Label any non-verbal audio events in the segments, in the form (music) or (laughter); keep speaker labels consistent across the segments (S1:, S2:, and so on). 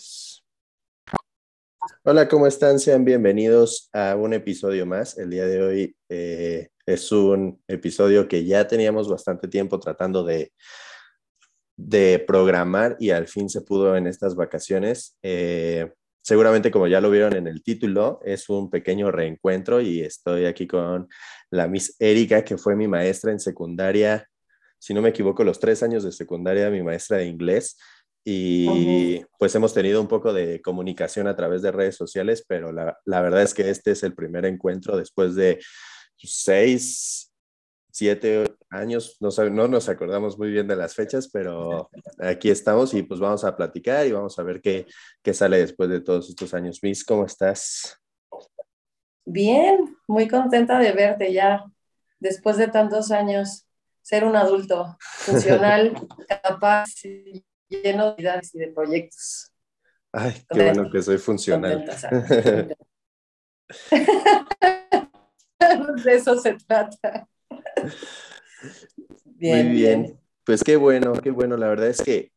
S1: Pues, hola, ¿cómo están? Sean bienvenidos a un episodio más. El día de hoy eh, es un episodio que ya teníamos bastante tiempo tratando de, de programar y al fin se pudo en estas vacaciones. Eh, seguramente como ya lo vieron en el título, es un pequeño reencuentro y estoy aquí con la Miss Erika, que fue mi maestra en secundaria, si no me equivoco, los tres años de secundaria, mi maestra de inglés y pues hemos tenido un poco de comunicación a través de redes sociales, pero la, la verdad es que este es el primer encuentro después de seis, siete años, no, no nos acordamos muy bien de las fechas, pero aquí estamos y pues vamos a platicar y vamos a ver qué, qué sale después de todos estos años. Miss, ¿cómo estás?
S2: Bien, muy contenta de verte ya después de tantos años, ser un adulto (laughs) funcional, capaz lleno de ideas y de proyectos.
S1: Ay, qué bueno que soy funcional. (laughs)
S2: de eso se trata.
S1: Bien, Muy bien. Pues qué bueno, qué bueno. La verdad es que,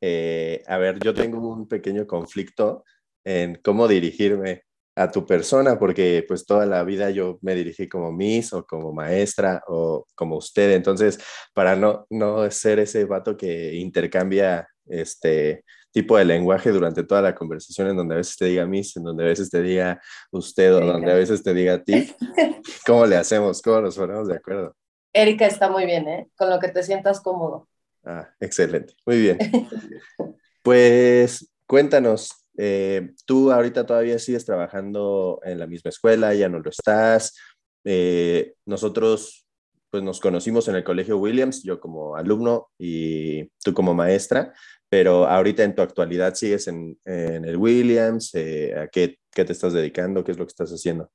S1: eh, a ver, yo tengo un pequeño conflicto en cómo dirigirme a tu persona, porque pues toda la vida yo me dirigí como Miss o como maestra o como usted, entonces para no, no ser ese vato que intercambia este tipo de lenguaje durante toda la conversación en donde a veces te diga Miss, en donde a veces te diga usted o donde a veces te diga a ti, (laughs) ¿cómo le hacemos? ¿Cómo nos ponemos de acuerdo?
S2: Erika está muy bien, ¿eh? Con lo que te sientas cómodo.
S1: Ah, excelente, muy bien. (laughs) Pues cuéntanos, eh, tú ahorita todavía sigues trabajando en la misma escuela, ya no lo estás. Eh, nosotros pues nos conocimos en el Colegio Williams, yo como alumno y tú como maestra, pero ahorita en tu actualidad sigues en, el Williams, eh, ¿a qué, qué, te estás dedicando? ¿Qué es lo que estás haciendo?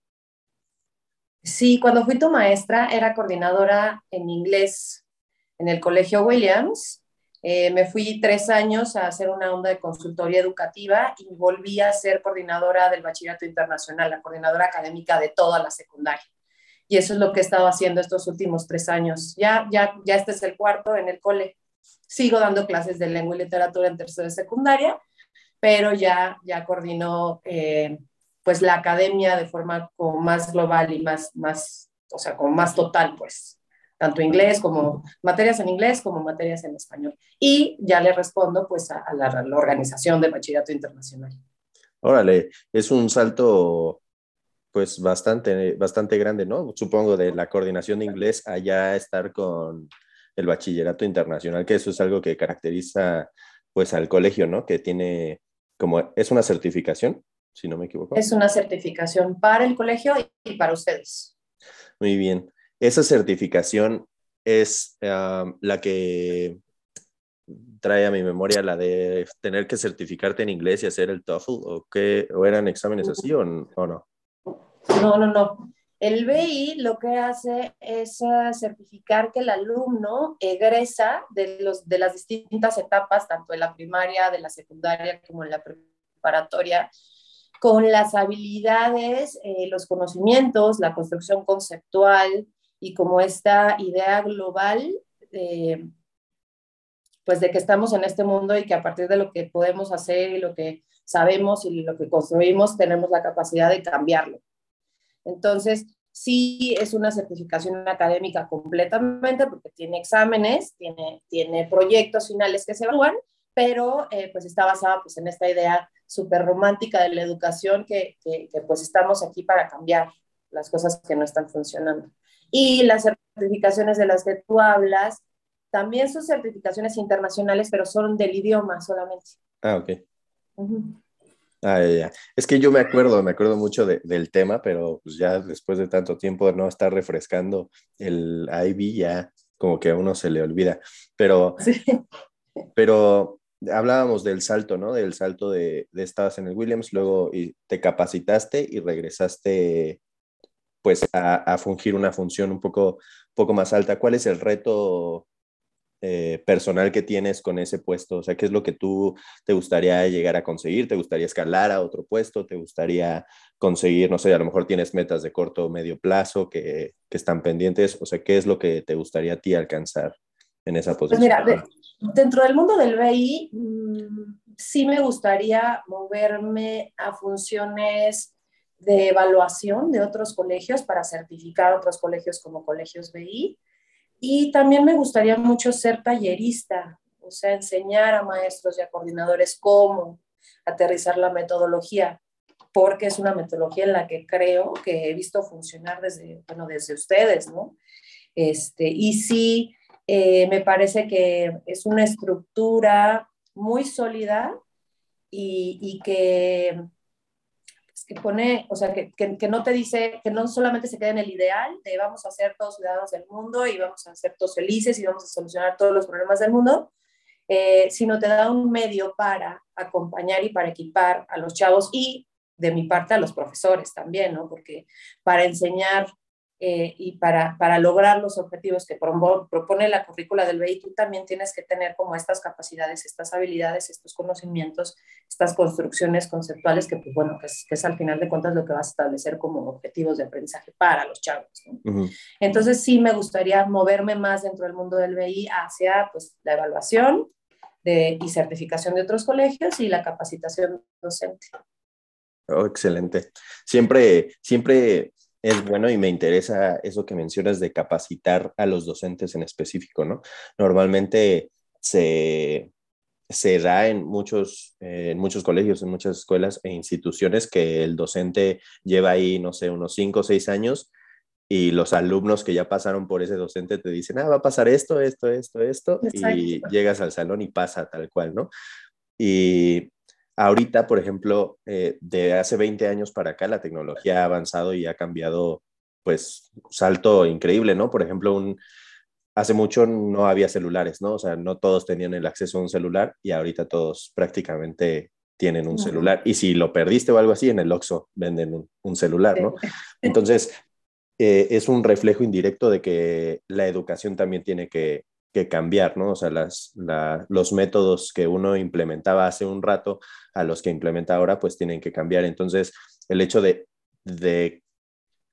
S2: Sí, cuando fui tu maestra era coordinadora en inglés en el Colegio Williams eh, me fui tres años a hacer una onda de consultoría educativa y volví a ser coordinadora del Bachillerato Internacional, la coordinadora académica de toda la secundaria. Y eso es lo que he estado haciendo estos últimos tres años. Ya, ya, ya este es el cuarto en el cole. Sigo dando clases de lengua y literatura en tercera de secundaria, pero ya, ya coordino eh, pues la academia de forma como más global y más, más, o sea, como más total, pues tanto inglés como materias en inglés como materias en español. Y ya le respondo pues a, la, organización del bachillerato internacional.
S1: Órale, es un salto pues bastante, bastante grande, ¿no? Supongo de la coordinación de inglés allá estar con el bachillerato internacional, que eso es algo que caracteriza pues al colegio, ¿no? Que tiene como, es una certificación, si no me equivoco.
S2: Es una certificación para el colegio y para ustedes.
S1: Muy bien. Esa certificación es la que trae a mi memoria la de tener que certificarte en inglés y hacer el TOEFL o qué o eran exámenes así o, no?
S2: No, no, no. El BI lo que hace es ah, certificar que el alumno egresa de, los, de las distintas etapas, tanto en la primaria, de la secundaria como en la preparatoria, con las habilidades, eh, los conocimientos, la construcción conceptual, y como esta idea global, pues de que estamos en este mundo y que a partir de lo que podemos hacer y lo que sabemos y lo que construimos, tenemos la capacidad de cambiarlo. Entonces, sí es una certificación académica completamente porque tiene exámenes, tiene, tiene proyectos finales que se evalúan, pero eh, pues está basada pues en esta idea súper romántica de la educación que, que, que pues estamos aquí para cambiar las cosas que no están funcionando. Y las certificaciones de las que tú hablas, también son certificaciones internacionales, pero son del idioma solamente.
S1: Ah, ok. Ah, ya, Es que yo me acuerdo, me acuerdo mucho del tema, pero pues ya después de tanto tiempo de no estar refrescando el IB, ya como que a uno se le olvida. Pero, sí. pero hablábamos del salto, ¿no? Del salto de, de estabas en el Williams, luego y te capacitaste y regresaste pues a, fungir una función un poco, poco más alta. ¿Cuál es el reto eh, personal que tienes con ese puesto? O sea, ¿qué es lo que tú te gustaría llegar a conseguir? ¿Te gustaría escalar a otro puesto? ¿Te gustaría conseguir, no sé, a lo mejor tienes metas de corto o medio plazo que, están pendientes? O sea, ¿qué es lo que te gustaría a ti alcanzar en esa pues posición?
S2: mira, dentro del mundo del BI, mm, sí me gustaría moverme a funciones de evaluación de otros colegios para certificar otros colegios como colegios BI. Y también me gustaría mucho ser tallerista, o sea, enseñar a maestros y a coordinadores cómo aterrizar la metodología, porque es una metodología en la que creo que he visto funcionar desde, bueno, desde ustedes, ¿no? Este, y sí, eh, me parece que es una estructura muy sólida y, y que que pone, o sea, que, que, no te dice, que no solamente se queda en el ideal de vamos a ser todos ciudadanos del mundo y vamos a ser todos felices y vamos a solucionar todos los problemas del mundo, eh, sino te da un medio para acompañar y para equipar a los chavos y de mi parte a los profesores también, ¿no? Porque para enseñar eh, y para, para, lograr los objetivos que propone la currícula del BI, tú también tienes que tener como estas capacidades, estas habilidades, estos conocimientos, estas construcciones conceptuales que, pues bueno, que es, que es al final de cuentas lo que vas a establecer como objetivos de aprendizaje para los chavos. Entonces sí me gustaría moverme más dentro del mundo del BI hacia pues, la evaluación de, y certificación de otros colegios y la capacitación docente.
S1: Oh, excelente. Siempre, siempre es bueno y me interesa eso que mencionas de capacitar a los docentes en específico, ¿no? Normalmente se, se da en muchos, eh, en muchos colegios, en muchas escuelas e instituciones que el docente lleva ahí, no sé, unos cinco o seis años y los alumnos que ya pasaron por ese docente te dicen, ah, va a pasar esto, esto, esto, esto, y llegas al salón y pasa tal cual, ¿no? Y Ahorita, por ejemplo, eh, de hace 20 años para acá, la tecnología ha avanzado y ha cambiado, pues, salto increíble, ¿no? Por ejemplo, un, hace mucho no había celulares, ¿no? O sea, no todos tenían el acceso a un celular y ahorita todos prácticamente tienen un celular. Y si lo perdiste o algo así, en el Oxxo venden un, celular, ¿no? Entonces, eh, es un reflejo indirecto de que la educación también tiene que, que cambiar, ¿no? O sea, los métodos que uno implementaba hace un rato a los que implementa ahora, pues tienen que cambiar. Entonces, el hecho de, de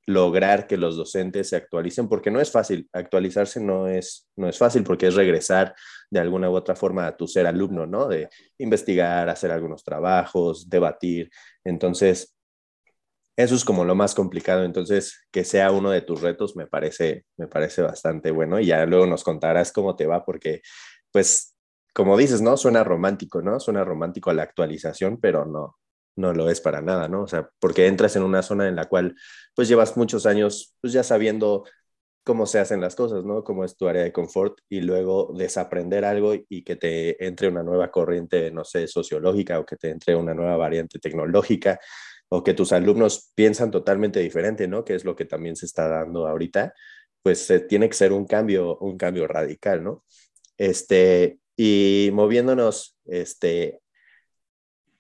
S1: lograr que los docentes se actualicen, porque no es fácil, actualizarse no es, no es fácil, porque es regresar de alguna u otra forma a tu ser alumno, ¿no? De investigar, hacer algunos trabajos, debatir. Entonces, eso es como lo más complicado, entonces que sea uno de tus retos me parece, me parece bastante bueno y ya luego nos contarás cómo te va porque pues como dices, ¿no? Suena romántico, ¿no? Suena romántico a la actualización, pero no, no lo es para nada, ¿no? O sea, porque entras en una zona en la cual pues llevas muchos años pues ya sabiendo cómo se hacen las cosas, ¿no? Cómo es tu área de confort y luego desaprender algo y que te entre una nueva corriente, no sé, sociológica o que te entre una nueva variante tecnológica o que tus alumnos piensan totalmente diferente, ¿no? Que es lo que también se está dando ahorita, pues tiene que ser un cambio, un cambio radical, ¿no? Este, y moviéndonos, este,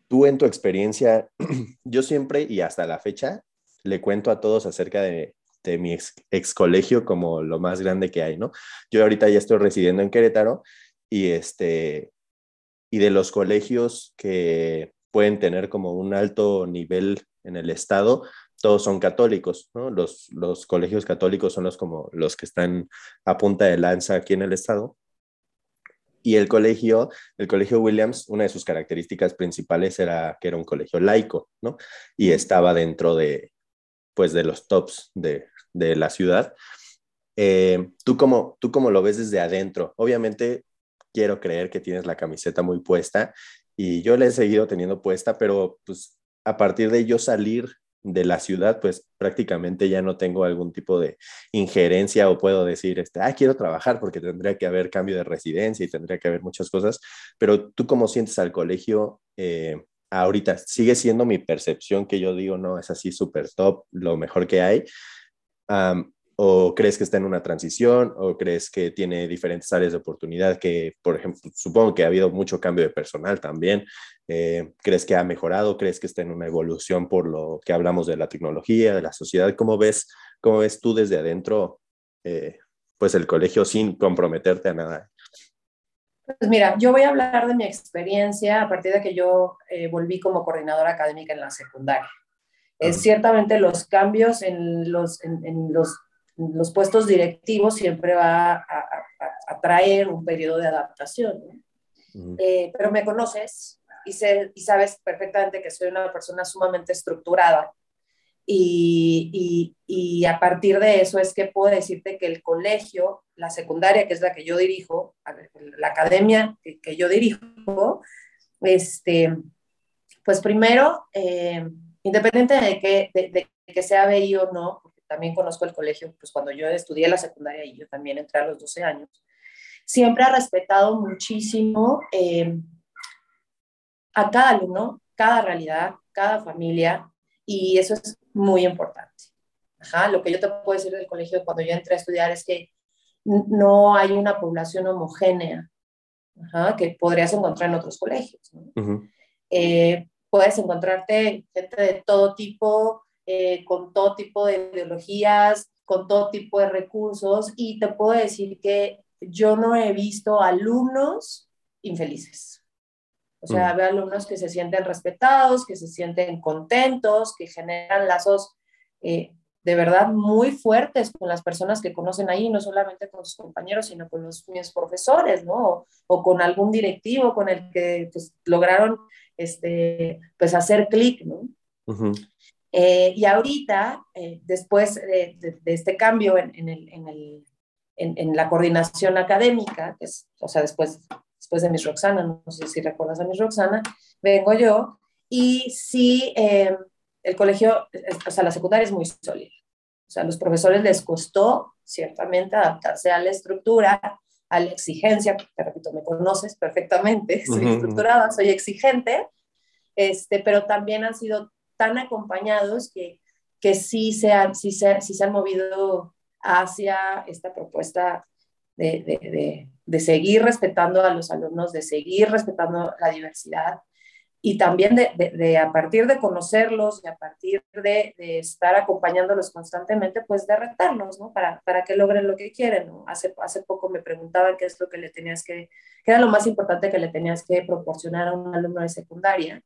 S1: tú en tu experiencia, (clears throat) yo siempre y hasta la fecha le cuento a todos acerca de, de mi ex, ex, colegio como lo más grande que hay, ¿no? Yo ahorita ya estoy residiendo en Querétaro y este, y de los colegios que pueden tener como un alto nivel en el Estado, todos son católicos. Los, los colegios católicos son los, como los que están a punta de lanza aquí en el Estado. Y el colegio, el colegio Williams, una de sus características principales era que era un colegio laico, ¿no? Y estaba dentro de, pues, de los tops de, de la ciudad. Eh, ¿tú, cómo, ¿Tú cómo lo ves desde adentro? Obviamente quiero creer que tienes la camiseta muy puesta y yo la he seguido teniendo puesta, pero pues a partir de yo salir de la ciudad, pues prácticamente ya no tengo algún tipo de injerencia o puedo decir, este, ah, quiero trabajar porque tendría que haber cambio de residencia y tendría que haber muchas cosas, pero tú cómo sientes al colegio eh, ahorita? ¿Sigue siendo mi percepción que yo digo, no, es así súper top, lo mejor que hay? ¿O crees que está en una transición? ¿O crees que tiene diferentes áreas de oportunidad? Que, por ejemplo, supongo que ha habido mucho cambio de personal también. Eh, ¿Crees que ha mejorado? ¿Crees que está en una evolución por lo que hablamos de la tecnología, de la sociedad? ¿Cómo ves, cómo ves tú desde adentro, eh, pues el colegio sin comprometerte a nada?
S2: Pues mira, yo voy a hablar de mi experiencia a partir de que yo eh, volví como coordinadora académica en la secundaria. Es ciertamente los cambios en los, en los los puestos directivos siempre va a, traer un periodo de adaptación. Eh, pero me conoces y, sé, y sabes perfectamente que soy una persona sumamente estructurada. Y, y, y, a partir de eso es que puedo decirte que el colegio, la secundaria, que es la que yo dirijo, la academia que, que yo dirijo, este, pues primero, eh, independiente de que, de, de que sea BI o no, también conozco el colegio, pues cuando yo estudié la secundaria y yo también entré a los 12 años, siempre ha respetado muchísimo eh, a cada alumno, cada realidad, cada familia, y eso es muy importante. Ajá, lo que yo te puedo decir del colegio cuando yo entré a estudiar es que no hay una población homogénea ajá, que podrías encontrar en otros colegios. ¿no? Uh -huh. eh, puedes encontrarte gente de todo tipo, eh, con todo tipo de ideologías, con todo tipo de recursos, y te puedo decir que yo no he visto alumnos infelices. O sea, mm. veo alumnos que se sienten respetados, que se sienten contentos, que generan lazos eh, de verdad muy fuertes con las personas que conocen ahí, no solamente con sus compañeros, sino con los mis profesores, ¿no? O, o con algún directivo con el que pues, lograron este, pues, hacer clic, ¿no? Uh -huh. Eh, y ahorita, eh, después de, de, de, este cambio en, en, el, en, el, en, la coordinación académica, que es, o sea, después después de Miss Roxana, no sé si recuerdas a Miss Roxana, vengo yo y sí, eh, el colegio, o sea, la secundaria es muy sólida. O sea, a los profesores les costó ciertamente adaptarse a la estructura, a la exigencia, te repito, me conoces perfectamente, (laughs) soy uh -huh. estructurada, soy exigente, este, pero también han sido tan acompañados que, que sí, se han, sí, se, sí se han movido hacia esta propuesta de, de, de, seguir respetando a los alumnos, de seguir respetando la diversidad y también de, a partir de conocerlos y a partir de, estar acompañándolos constantemente, pues de retarlos, ¿no? Para, para que logren lo que quieren, ¿no? Hace, hace poco me preguntaban qué es lo que le tenías que, qué era lo más importante que le tenías que proporcionar a un alumno de secundaria.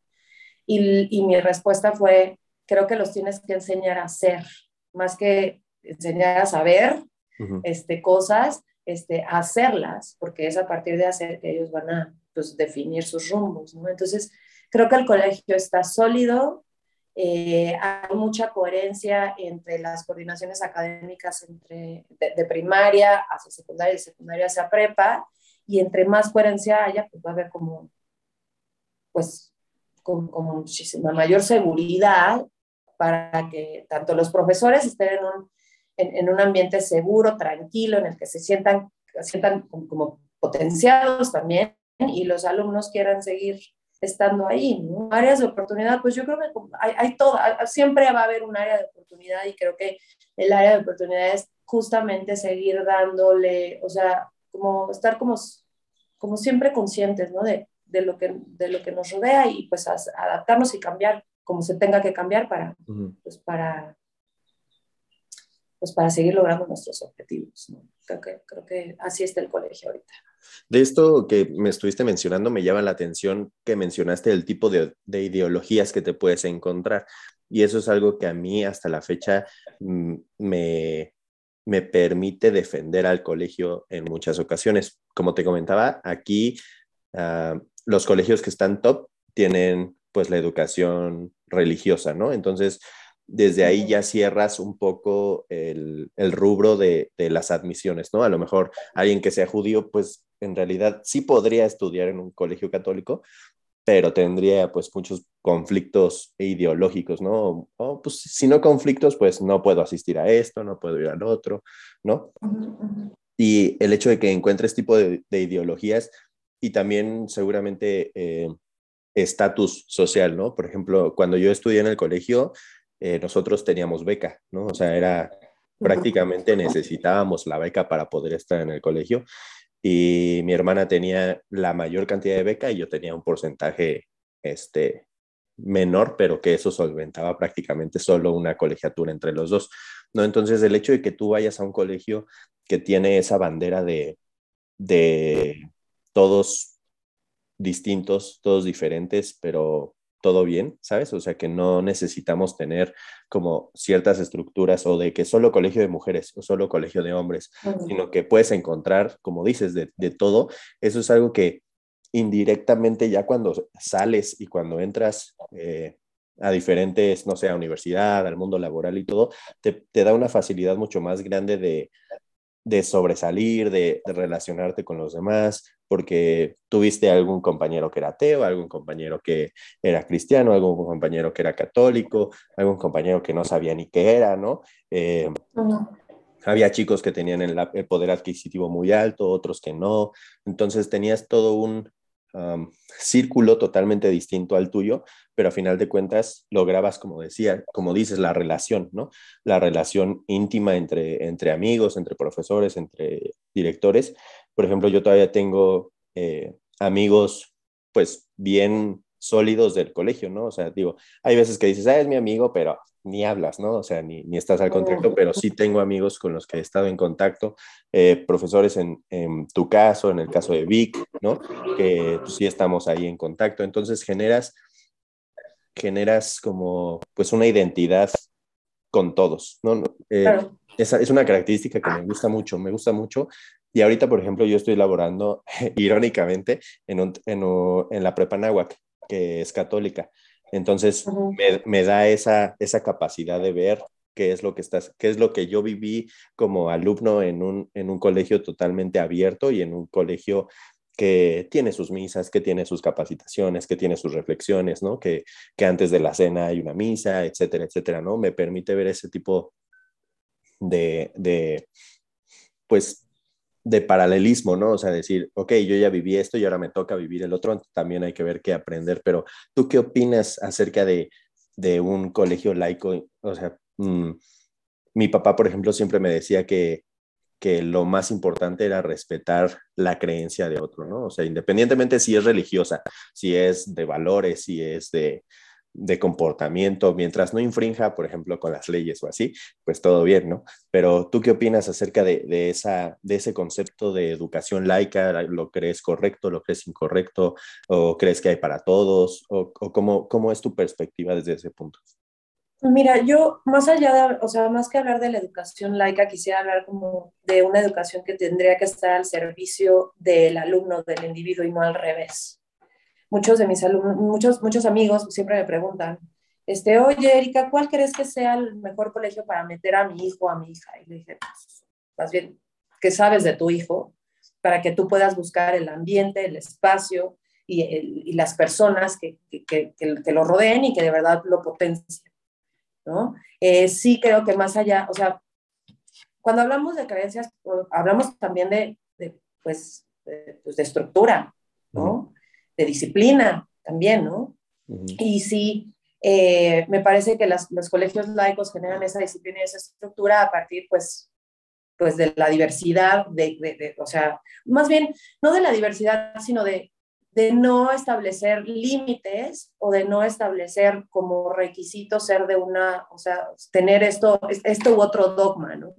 S2: Y, y mi respuesta fue, creo que los tienes que enseñar a hacer, más que enseñar a saber uh -huh. este, cosas, este, hacerlas, porque es a partir de hacer que ellos van a pues, definir sus rumbos. ¿no? Entonces, creo que el colegio está sólido, eh, hay mucha coherencia entre las coordinaciones académicas entre, de, de, primaria hacia secundaria y secundaria hacia prepa, y entre más coherencia haya, pues va a haber como, pues, con, con muchísima mayor seguridad para que tanto los profesores estén en un en, en, un ambiente seguro, tranquilo, en el que se sientan, sientan como, potenciados también y los alumnos quieran seguir estando ahí, ¿no? Áreas de oportunidad, pues yo creo que hay, hay todo, siempre va a haber un área de oportunidad y creo que el área de oportunidad es justamente seguir dándole, o sea, como estar como, como siempre conscientes, ¿no? De, de, lo que, de lo que nos rodea y pues adaptarnos y cambiar como se tenga que cambiar para, uh -huh. pues para, pues para seguir logrando nuestros objetivos. ¿no? Creo, que, creo que así está el colegio ahorita.
S1: De esto que me estuviste mencionando, me llama la atención que mencionaste el tipo de, de, ideologías que te puedes encontrar. Y eso es algo que a mí hasta la fecha mm, me, me permite defender al colegio en muchas ocasiones. Como te comentaba, aquí uh, los colegios que están top tienen pues la educación religiosa, ¿no? Entonces, desde ahí ya cierras un poco el, el rubro de, de, las admisiones, ¿no? A lo mejor alguien que sea judío, pues en realidad sí podría estudiar en un colegio católico, pero tendría pues muchos conflictos ideológicos, ¿no? O, pues si no conflictos, pues no puedo asistir a esto, no puedo ir al otro, ¿no? Y el hecho de que encuentres tipo de, de ideologías y también seguramente estatus eh, social, ¿no? Por ejemplo, cuando yo estudié en el colegio, eh, nosotros teníamos beca, ¿no? O sea, era prácticamente necesitábamos la beca para poder estar en el colegio y mi hermana tenía la mayor cantidad de beca y yo tenía un porcentaje este, menor, pero que eso solventaba prácticamente solo una colegiatura entre los dos, ¿no? Entonces, el hecho de que tú vayas a un colegio que tiene esa bandera de, de todos distintos, todos diferentes, pero todo bien, ¿sabes? O sea, que no necesitamos tener como ciertas estructuras o de que solo colegio de mujeres o solo colegio de hombres, uh -huh. sino que puedes encontrar, como dices, de, de, todo. Eso es algo que indirectamente ya cuando sales y cuando entras eh, a diferentes, no sé, a universidad, al mundo laboral y todo, te, da una facilidad mucho más grande de, de sobresalir, de, relacionarte con los demás, porque tuviste algún compañero que era ateo, algún compañero que era cristiano, algún compañero que era católico, algún compañero que no sabía ni qué era, ¿no? Eh, había chicos que tenían el, poder adquisitivo muy alto, otros que no. Entonces tenías todo un círculo totalmente distinto al tuyo, pero a final de cuentas lograbas, como decía, como dices, la relación, ¿no? La relación íntima entre, entre amigos, entre profesores, entre directores. Por ejemplo, yo todavía tengo eh, amigos, pues, bien sólidos del colegio, ¿no? O sea, digo, hay veces que dices, ah, es mi amigo, pero ni hablas, ¿no? O sea, ni, ni estás al contacto, pero sí tengo amigos con los que he estado en contacto, eh, profesores en, en, tu caso, en el caso de Vic, ¿no? Que pues, sí estamos ahí en contacto. Entonces generas, generas como, pues, una identidad con todos, ¿no? Eh, esa es una característica que me gusta mucho, me gusta mucho. Y ahorita, por ejemplo, yo estoy laborando, (laughs) irónicamente, en, un, en, en la prepa que es católica. Entonces, me, da esa, esa capacidad de ver qué es lo que estás, qué es lo que yo viví como alumno en un, en un colegio totalmente abierto y en un colegio que tiene sus misas, que tiene sus capacitaciones, que tiene sus reflexiones, ¿no? Que, que antes de la cena hay una misa, etcétera, etcétera, ¿no? Me permite ver ese tipo de, de pues, de paralelismo, ¿no? O sea, decir, ok, yo ya viví esto y ahora me toca vivir el otro, también hay que ver qué aprender, pero ¿tú qué opinas acerca de, un colegio laico? O sea, mm, mi papá, por ejemplo, siempre me decía que, que lo más importante era respetar la creencia de otro, ¿no? O sea, independientemente si es religiosa, si es de valores, si es de, de comportamiento, mientras no infrinja, por ejemplo, con las leyes o así, pues todo bien, ¿no? Pero tú qué opinas acerca de, esa, de ese concepto de educación laica? ¿Lo crees correcto, lo crees incorrecto? ¿O crees que hay para todos? ¿O, cómo, cómo es tu perspectiva desde ese punto?
S2: Mira, yo más allá de, o sea, más que hablar de la educación laica, quisiera hablar como de una educación que tendría que estar al servicio del alumno, del individuo y no al revés muchos de mis alumnos, muchos, muchos amigos siempre me preguntan, este, oye, Erika, ¿cuál crees que sea el mejor colegio para meter a mi hijo o a mi hija? Y le dije, pues, más bien, ¿qué sabes de tu hijo? Para que tú puedas buscar el ambiente, el espacio y, y las personas que, que, que, lo rodeen y que de verdad lo potencien, ¿no? Eh, sí creo que más allá, o sea, cuando hablamos de creencias, hablamos también de, de pues, pues, de estructura, ¿no? De disciplina también, ¿no? Y sí, eh, me parece que los colegios laicos generan esa disciplina y esa estructura a partir, pues, pues de la diversidad, de, o sea, más bien, no de la diversidad, sino de, de no establecer límites o de no establecer como requisito ser de una, o sea, tener esto, esto u otro dogma, ¿no?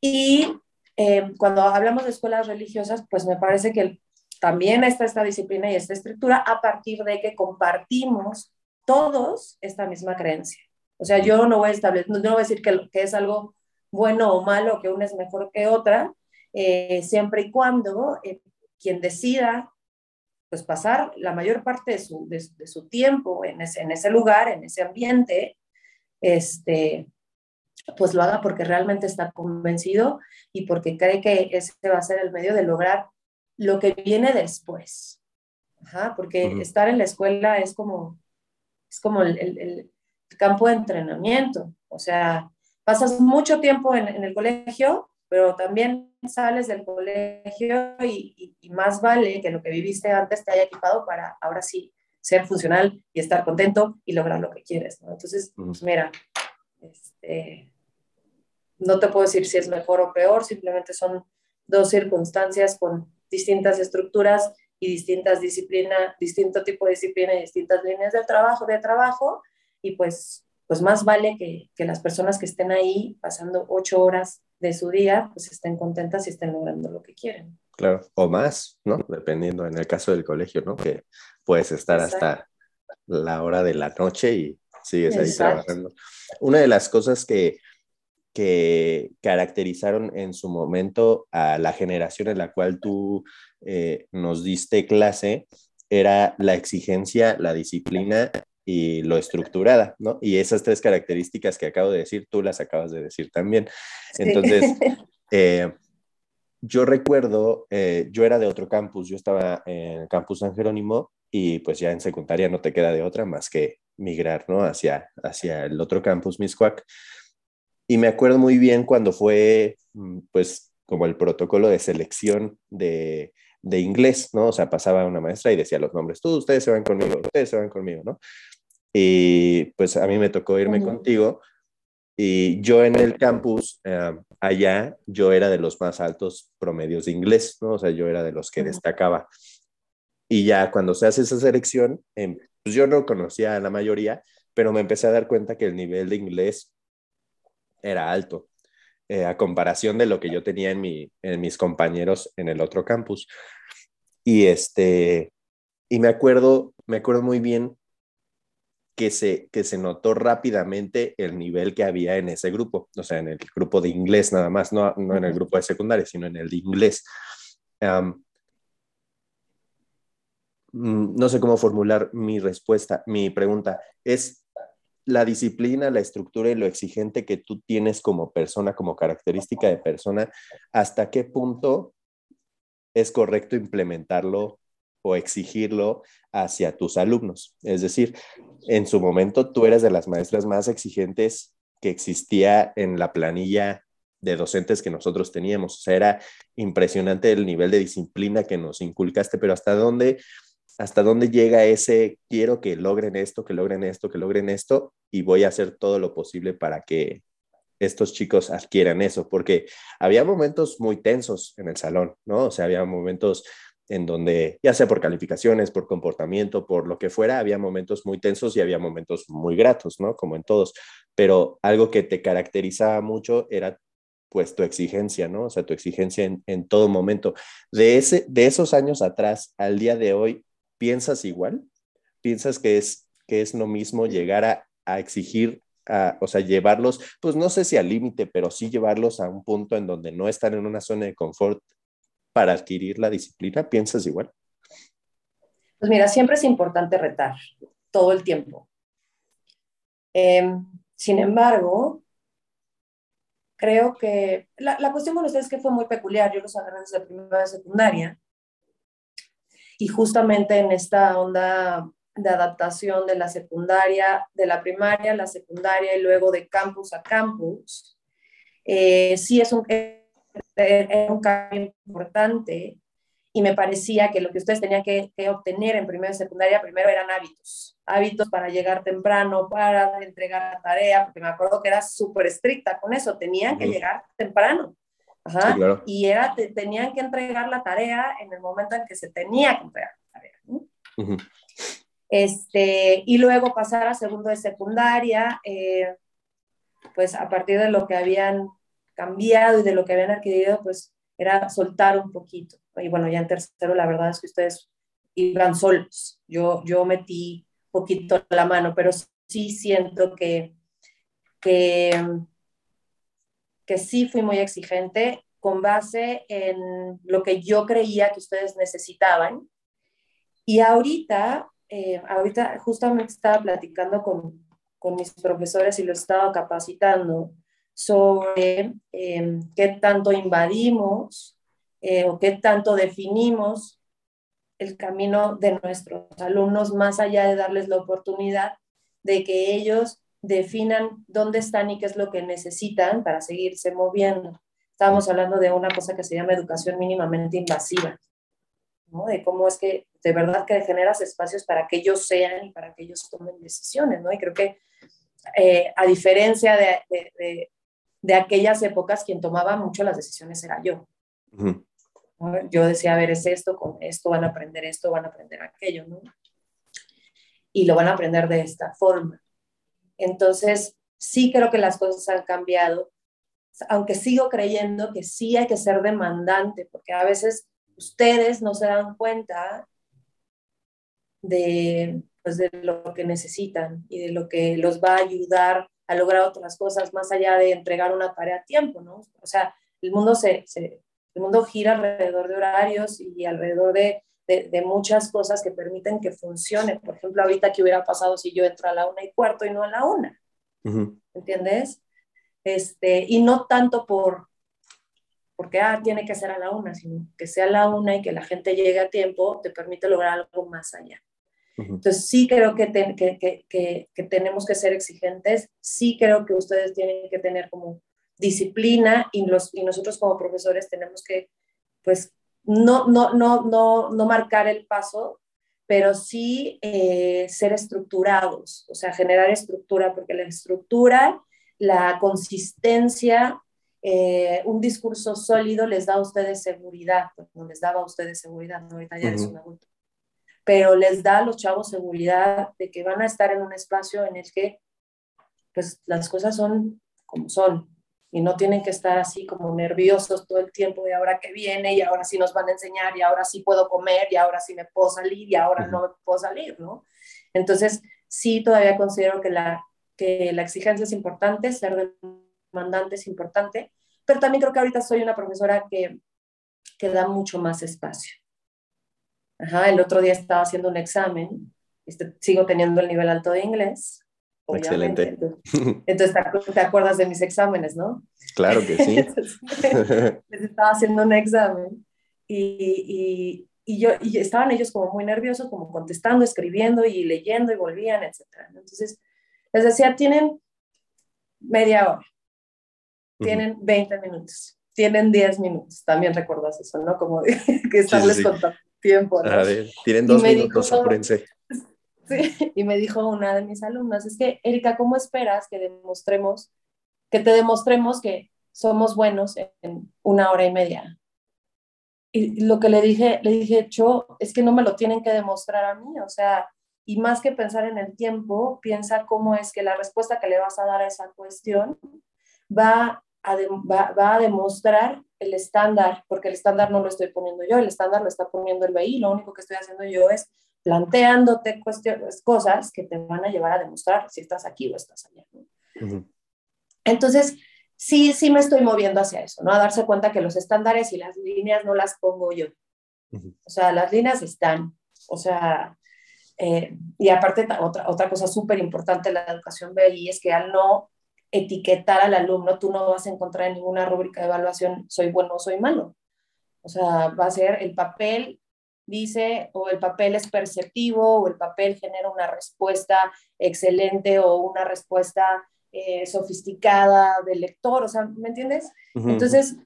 S2: Y eh, cuando hablamos de escuelas religiosas, pues me parece que también está esta disciplina y esta estructura a partir de que compartimos todos esta misma creencia. O sea, yo no voy a establecer, no, voy a decir que, que, es algo bueno o malo, que una es mejor que otra, eh, siempre y cuando eh, quien decida pues pasar la mayor parte de su, de, su tiempo en ese, en ese, lugar, en ese ambiente, este, pues lo haga porque realmente está convencido y porque cree que ese va a ser el medio de lograr lo que viene después. porque estar en la escuela es como, es como el, campo de entrenamiento. O sea, pasas mucho tiempo en, el colegio, pero también sales del colegio y, más vale que lo que viviste antes te haya equipado para ahora sí ser funcional y estar contento y lograr lo que quieres. Entonces, pues mira, este, no te puedo decir si es mejor o peor, simplemente son dos circunstancias con distintas estructuras y distintas disciplinas, distinto tipo de disciplina y distintas líneas de trabajo, de trabajo, y pues, pues más vale que, que las personas que estén ahí pasando ocho horas de su día, pues estén contentas y estén logrando lo que quieren.
S1: Claro, o más, ¿no? Dependiendo en el caso del colegio, ¿no? Que puedes estar hasta la hora de la noche y sigues ahí trabajando. Una de las cosas que, que caracterizaron en su momento a la generación en la cual tú eh, nos diste clase era la exigencia, la disciplina y lo estructurada, ¿no? Y esas tres características que acabo de decir, tú las acabas de decir también. Entonces, (laughs) eh, yo recuerdo, eh, yo era de otro campus, yo estaba en el campus San Jerónimo y pues ya en secundaria no te queda de otra más que migrar, ¿no? Hacia, hacia el otro campus, Miscuac. Y me acuerdo muy bien cuando fue, mm, pues, como el protocolo de selección de, de inglés, ¿no? O sea, pasaba una maestra y decía los nombres, tú, ustedes se van conmigo, ustedes se van conmigo, ¿no? Y pues a mí me tocó irme contigo y yo en el campus, eh, allá, yo era de los más altos promedios de inglés, ¿no? O sea, yo era de los que destacaba. Y ya cuando se hace esa selección, em, pues yo no conocía a la mayoría, pero me empecé a dar cuenta que el nivel de inglés era alto, eh, a comparación de lo que yo tenía en, mi, en mis compañeros en el otro campus. Y, este, y me, acuerdo, me acuerdo muy bien que se, que se notó rápidamente el nivel que había en ese grupo, o sea, en el grupo de inglés nada más, no, no en el grupo de secundaria, sino en el de inglés. Mm, no sé cómo formular mi respuesta, mi pregunta. ¿Es la disciplina, la estructura y lo exigente que tú tienes como persona, como característica de persona, hasta qué punto es correcto implementarlo o exigirlo hacia tus alumnos. Es decir, en su momento tú eres de las maestras más exigentes que existía en la planilla de docentes que nosotros teníamos. O sea, era impresionante el nivel de disciplina que nos inculcaste, pero hasta dónde, hasta dónde llega ese quiero que logren esto, que logren esto, que logren esto, y voy a hacer todo lo posible para que estos chicos adquieran eso, porque había momentos muy tensos en el salón, ¿no? O sea, había momentos en donde, ya sea por calificaciones, por comportamiento, por lo que fuera, había momentos muy tensos y había momentos muy gratos, ¿no? Como en todos, pero algo que te caracterizaba mucho era pues tu exigencia, ¿no? O sea, tu exigencia en, todo momento. De, ese, de esos años atrás al día de hoy, ¿piensas igual? ¿Piensas que es, que es lo mismo llegar a, a exigir o sea, llevarlos, pues no sé si al límite, pero sí llevarlos a un punto en donde no están en una zona de confort para adquirir la disciplina? ¿Piensas igual?
S2: Pues mira, siempre es importante retar, todo el tiempo. Em, sin embargo, creo que la, cuestión con ustedes es que fue muy peculiar. Yo los agarré desde primera de secundaria y justamente en esta onda de adaptación de la secundaria, de la primaria a la secundaria y luego de campus a campus, eh, sí es un, era un cambio importante y me parecía que lo que ustedes tenían que, obtener en primera y secundaria primero eran hábitos, hábitos para llegar temprano, para entregar la tarea, porque me acuerdo que era súper estricta con eso, tenían que llegar temprano. Ajá, Y era, tenían que entregar la tarea en el momento en que se tenía que entregar la tarea. este, y luego pasar a segundo de secundaria, eh, pues a partir de lo que habían cambiado y de lo que habían adquirido, pues era soltar un poquito. Y bueno, ya en tercero, la verdad es que ustedes iban solos. Yo, yo metí poquito la mano, pero sí siento que, que, que sí fui muy exigente con base en lo que yo creía que ustedes necesitaban. Y ahorita, eh, ahorita justamente estaba platicando con, con mis profesores y lo estaba capacitando sobre em, qué tanto invadimos eh, o qué tanto definimos el camino de nuestros alumnos, más allá de darles la oportunidad de que ellos definan dónde están y qué es lo que necesitan para seguirse moviendo. Estamos hablando de una cosa que se llama educación mínimamente invasiva, ¿no? de cómo es que de verdad que generas espacios para que ellos sean y para que ellos tomen decisiones. ¿no? Y creo que eh, a diferencia de, de aquellas épocas quien tomaba mucho las decisiones era yo. Yo decía, a ver, es esto, con esto van a aprender esto, van a aprender aquello, ¿no? Y lo van a aprender de esta forma. Entonces, sí creo que las cosas han cambiado, aunque sigo creyendo que sí hay que ser demandante, porque a veces ustedes no se dan cuenta de, pues, de lo que necesitan y de lo que los va a ayudar a lograr otras cosas más allá de entregar una tarea a tiempo, ¿no? O sea, el mundo, se, se el mundo gira alrededor de horarios y alrededor de, de, de, muchas cosas que permiten que funcione. Por ejemplo, ahorita, ¿qué hubiera pasado si yo entro a la una y cuarto y no a la una? Uh ¿Entiendes? Este, y no tanto por, porque ah, tiene que ser a la una, sino que sea a la una y que la gente llegue a tiempo te permite lograr algo más allá. Entonces sí creo que, que, que, que, tenemos que ser exigentes, sí creo que ustedes tienen que tener como disciplina y, los, y nosotros como profesores tenemos que, pues, no, no, no, no, no marcar el paso, pero sí eh, ser estructurados, o sea, generar estructura, porque la estructura, la consistencia, eh, un discurso sólido les da a ustedes seguridad, no les daba a ustedes seguridad, ¿no? ahorita ya eres un adulto, pero les da a los chavos seguridad de que van a estar en un espacio en el que pues las cosas son como son, y no tienen que estar así como nerviosos todo el tiempo de ahora que viene y ahora sí nos van a enseñar y ahora sí puedo comer y ahora sí me puedo salir y ahora no me puedo salir, ¿no? Entonces, sí todavía considero que la, que la exigencia es importante, ser demandante es importante, pero también creo que ahorita soy una profesora que, que da mucho más espacio. Ajá, el otro día estaba haciendo un examen, este, sigo teniendo el nivel alto de inglés,
S1: Excelente.
S2: Entonces, (laughs) te acuerdas de mis exámenes, ¿no?
S1: Claro que sí. (laughs) (laughs)
S2: les estaba haciendo un examen y, y, yo, y estaban ellos como muy nerviosos, como contestando, escribiendo y leyendo y volvían, etc. Entonces, les decía, tienen media hora, tienen 20 minutos, tienen 10 minutos. También recuerdas eso, ¿no? Como que estarles sí, tiempo. ¿no?
S1: A ver, tienen dos minutos, apúrense. (laughs)
S2: Y me dijo una de mis alumnas, es que, Erika, ¿cómo esperas que demostremos, que te demostremos que somos buenos en una hora y media? Y lo que le dije, le dije, yo, es que no me lo tienen que demostrar a mí, o sea, y más que pensar en el tiempo, piensa cómo es que la respuesta que le vas a dar a esa cuestión va a, va, va a demostrar el estándar, porque el estándar no lo estoy poniendo yo, el estándar lo está poniendo el BI, lo único que estoy haciendo yo es planteándote cuestiones, cosas que te van a llevar a demostrar si estás aquí o estás allá. Entonces, sí, sí me estoy moviendo hacia eso, ¿no? A darse cuenta que los estándares y las líneas no las pongo yo. O sea, las líneas están, o sea, eh, y aparte otra, otra cosa súper importante de la educación BI es que al no etiquetar al alumno, tú no vas a encontrar en ninguna rúbrica de evaluación soy bueno o soy malo. O sea, va a ser el papel dice o el papel es perceptivo o el papel genera una respuesta excelente o una respuesta eh, sofisticada del lector, o sea, ¿me entiendes? Entonces,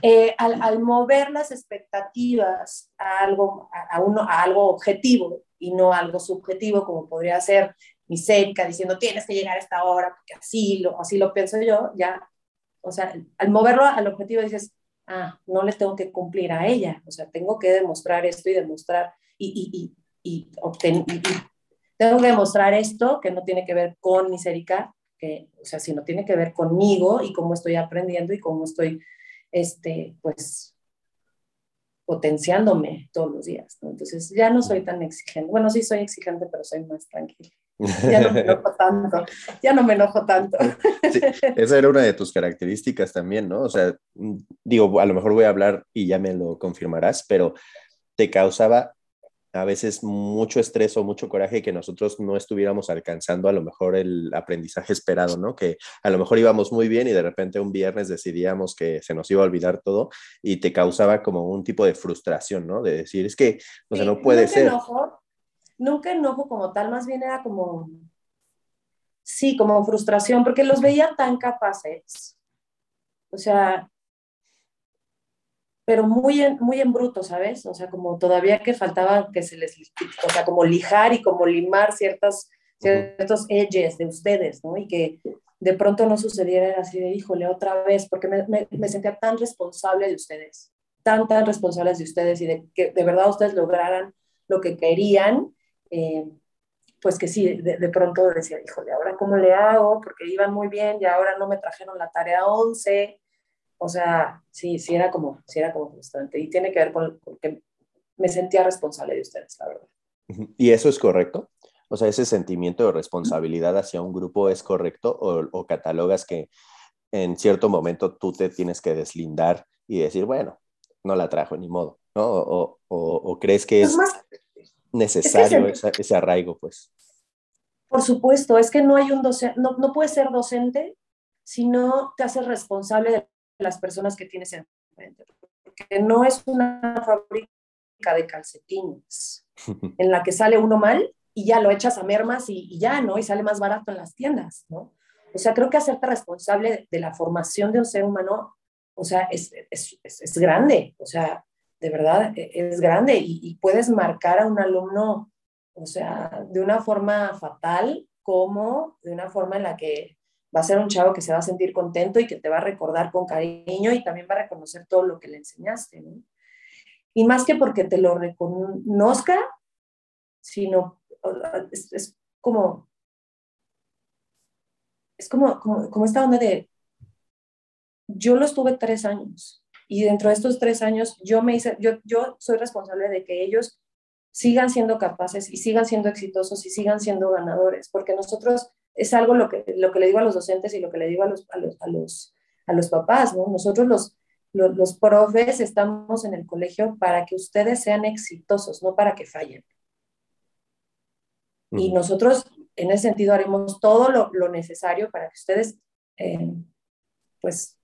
S2: eh, al, mover las expectativas a algo, a, uno, a algo objetivo y no a algo subjetivo, como podría ser mi cerca diciendo tienes que llegar a esta hora porque así lo, así lo pienso yo, ya, o sea, al moverlo al objetivo dices, ah, no le tengo que cumplir a ella, o sea, tengo que demostrar esto y demostrar y, y, y, obtener, tengo que demostrar esto que no tiene que ver con miserica, que, o sea, sino tiene que ver conmigo y cómo estoy aprendiendo y cómo estoy, este, pues, potenciándome todos los días, ¿no? Entonces ya no soy tan exigente. Bueno, sí soy exigente, pero soy más tranquila. (laughs) Ya no me enojo tanto, ya no me enojo tanto.
S1: esa era una de tus características también, ¿no? O sea, digo, a lo mejor voy a hablar y ya me lo confirmarás, pero te causaba a veces mucho estrés o mucho coraje que nosotros no estuviéramos alcanzando a lo mejor el aprendizaje esperado, ¿no? Que a lo mejor íbamos muy bien y de repente un viernes decidíamos que se nos iba a olvidar todo y te causaba como un tipo de frustración, ¿no? De decir, es que, o sea, no puede ser.
S2: Enojo, nunca enojo como tal, más bien era como, sí, como frustración, porque los veía tan capaces. O sea, pero muy en, muy en bruto, ¿sabes? O sea, como todavía que faltaba que se les, o sea, como lijar y como limar ciertas, ciertos edges de ustedes, ¿no? Y que de pronto no sucediera así de, híjole, otra vez, porque me, me, me, sentía tan responsable de ustedes, tan, tan responsables de ustedes y de que de verdad ustedes lograran lo que querían, eh, pues que sí, de, de, pronto decía, híjole, ¿ahora cómo le hago? Porque iban muy bien y ahora no me trajeron la tarea 11, o sea, sí, sí era como, sí era como frustrante. Y tiene que ver con, que me sentía responsable de ustedes, la verdad.
S1: ¿Y eso es correcto? o sea, ese sentimiento de responsabilidad hacia un grupo es correcto o, catalogas que en cierto momento tú te tienes que deslindar y decir, bueno, no la trajo ni modo, ¿no? O, crees que es, necesario ese, arraigo, pues.
S2: Por supuesto, es que no hay un docente, no, no puedes ser docente si no te haces responsable de las personas que tienes enfrente. Porque no es una fábrica de calcetines (laughs) en la que sale uno mal y ya lo echas a mermas y, ya, ¿no? Y sale más barato en las tiendas, ¿no? O sea, creo que hacerte responsable de la formación de un ser humano, o sea, es, es, es, grande, o sea, de verdad e, es grande y, puedes marcar a un alumno, o sea, de una forma fatal como de una forma en la que va a ser un chavo que se va a sentir contento y que te va a recordar con cariño y también va a reconocer todo lo que le enseñaste. Y más que porque te lo reconozca, sino es, como, es como, como, esta onda de, yo lo estuve tres años y dentro de estos tres años yo me hice, yo, yo soy responsable de que ellos sigan siendo capaces y sigan siendo exitosos y sigan siendo ganadores, porque nosotros es algo lo que, lo que le digo a los docentes y lo que le digo a los, a los, a los, a los papás, ¿no? Nosotros los, los, los, profes estamos en el colegio para que ustedes sean exitosos, no para que fallen. Y nosotros, en ese sentido, haremos todo lo, necesario para que ustedes, eh, pues,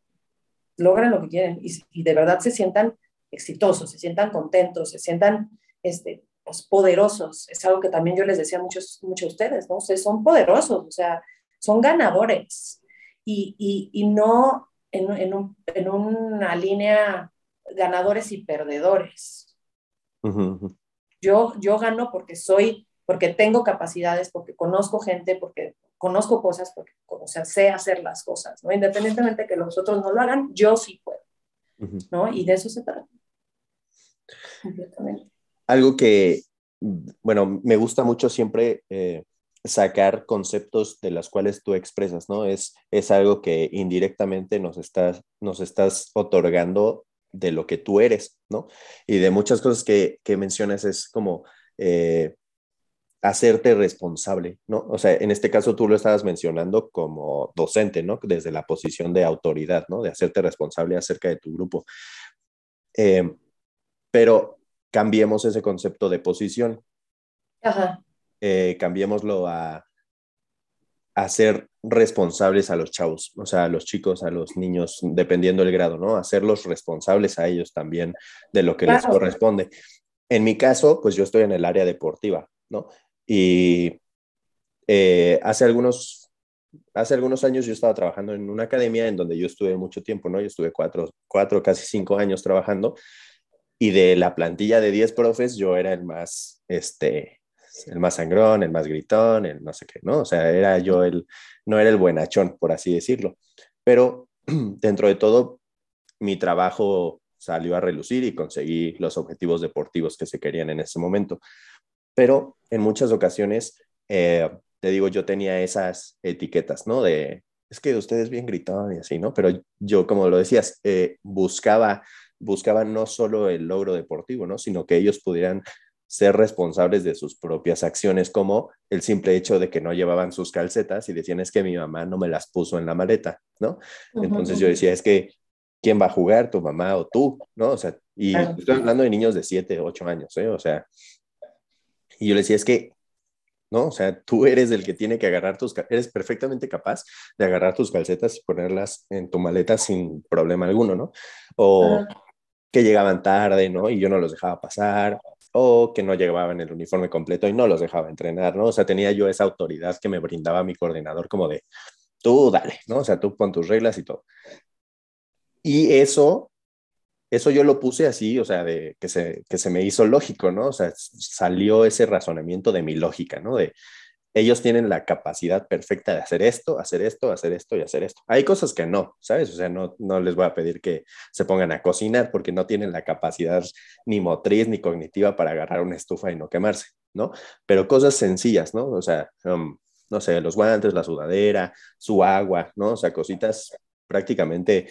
S2: logren lo que quieren y, de verdad se sientan exitosos, se sientan contentos, se sientan este, pues, poderosos. Es algo que también yo les decía a muchos, muchos de ustedes, ¿no? Ustedes son poderosos, o sea, son ganadores y, y, no en, en, en, una línea ganadores y perdedores. Yo, yo gano porque soy porque tengo capacidades, porque conozco gente, porque conozco cosas, porque o sea, sé hacer las cosas, ¿no? Independientemente de que los otros no lo hagan, yo sí puedo, ¿no? Y de eso se trata.
S1: Completamente. Algo que, bueno, me gusta mucho siempre eh, sacar conceptos de las cuales tú expresas, ¿no? Es, es algo que indirectamente nos estás, nos estás otorgando de lo que tú eres, ¿no? Y de muchas cosas que, que mencionas es como... Eh, hacerte responsable, ¿no? O sea, en este caso tú lo estabas mencionando como docente, ¿no? Desde la posición de autoridad, ¿no? De hacerte responsable acerca de tu grupo. Eh, pero cambiemos ese concepto de posición. Ajá. Eh, cambiémoslo a hacer responsables a los chavos, o sea, a los chicos, a los niños, dependiendo del grado, ¿no? Hacerlos responsables a ellos también de lo que les corresponde. En mi caso, pues yo estoy en el área deportiva, ¿no? Y eh, hace, algunos, hace algunos años yo estaba trabajando en una academia en donde yo estuve mucho tiempo, ¿no? Yo estuve cuatro, cuatro casi cinco años trabajando y de la plantilla de 10 profes yo era el más, este, el más sangrón, el más gritón, el no sé qué, ¿no? O sea, era yo el, no era el buenachón, por así decirlo. Pero (clears throat) dentro de todo, mi trabajo salió a relucir y conseguí los objetivos deportivos que se querían en ese momento pero en muchas ocasiones, eh, te digo, yo tenía esas etiquetas, ¿no? De, es que ustedes bien gritaban y así, ¿no? Pero yo, como lo decías, eh, buscaba, buscaba no solo el logro deportivo, ¿no? Sino que ellos pudieran ser responsables de sus propias acciones, como el simple hecho de que no llevaban sus calcetas y decían, es que mi mamá no me las puso en la maleta, ¿no? Entonces yo decía, es que, ¿quién va a jugar, tu mamá o tú, ¿no? O sea, y estoy hablando de niños de 7, 8 años, ¿eh? O sea, y yo le decía, es que, ¿no? O sea, tú eres el que tiene que agarrar tus, eres perfectamente capaz de agarrar tus calcetas y ponerlas en tu maleta sin problema alguno, ¿no? O que llegaban tarde, ¿no? Y yo no los dejaba pasar, o que no llevaban el uniforme completo y no los dejaba entrenar, ¿no? O sea, tenía yo esa autoridad que me brindaba mi coordinador como de, tú dale, ¿no? O sea, tú pon tus reglas y todo. Y eso eso yo lo puse así, o sea, de que se, que se me hizo lógico, ¿no? O sea, salió ese razonamiento de mi lógica, ¿no? De ellos tienen la capacidad perfecta de hacer esto, hacer esto, hacer esto y hacer esto. Hay cosas que no, ¿sabes? O sea, no, no les voy a pedir que se pongan a cocinar porque no tienen la capacidad ni motriz ni cognitiva para agarrar una estufa y no quemarse, ¿no? Pero cosas sencillas, ¿no? O sea, um, no sé, los guantes, la sudadera, su agua, ¿no? O sea, cositas prácticamente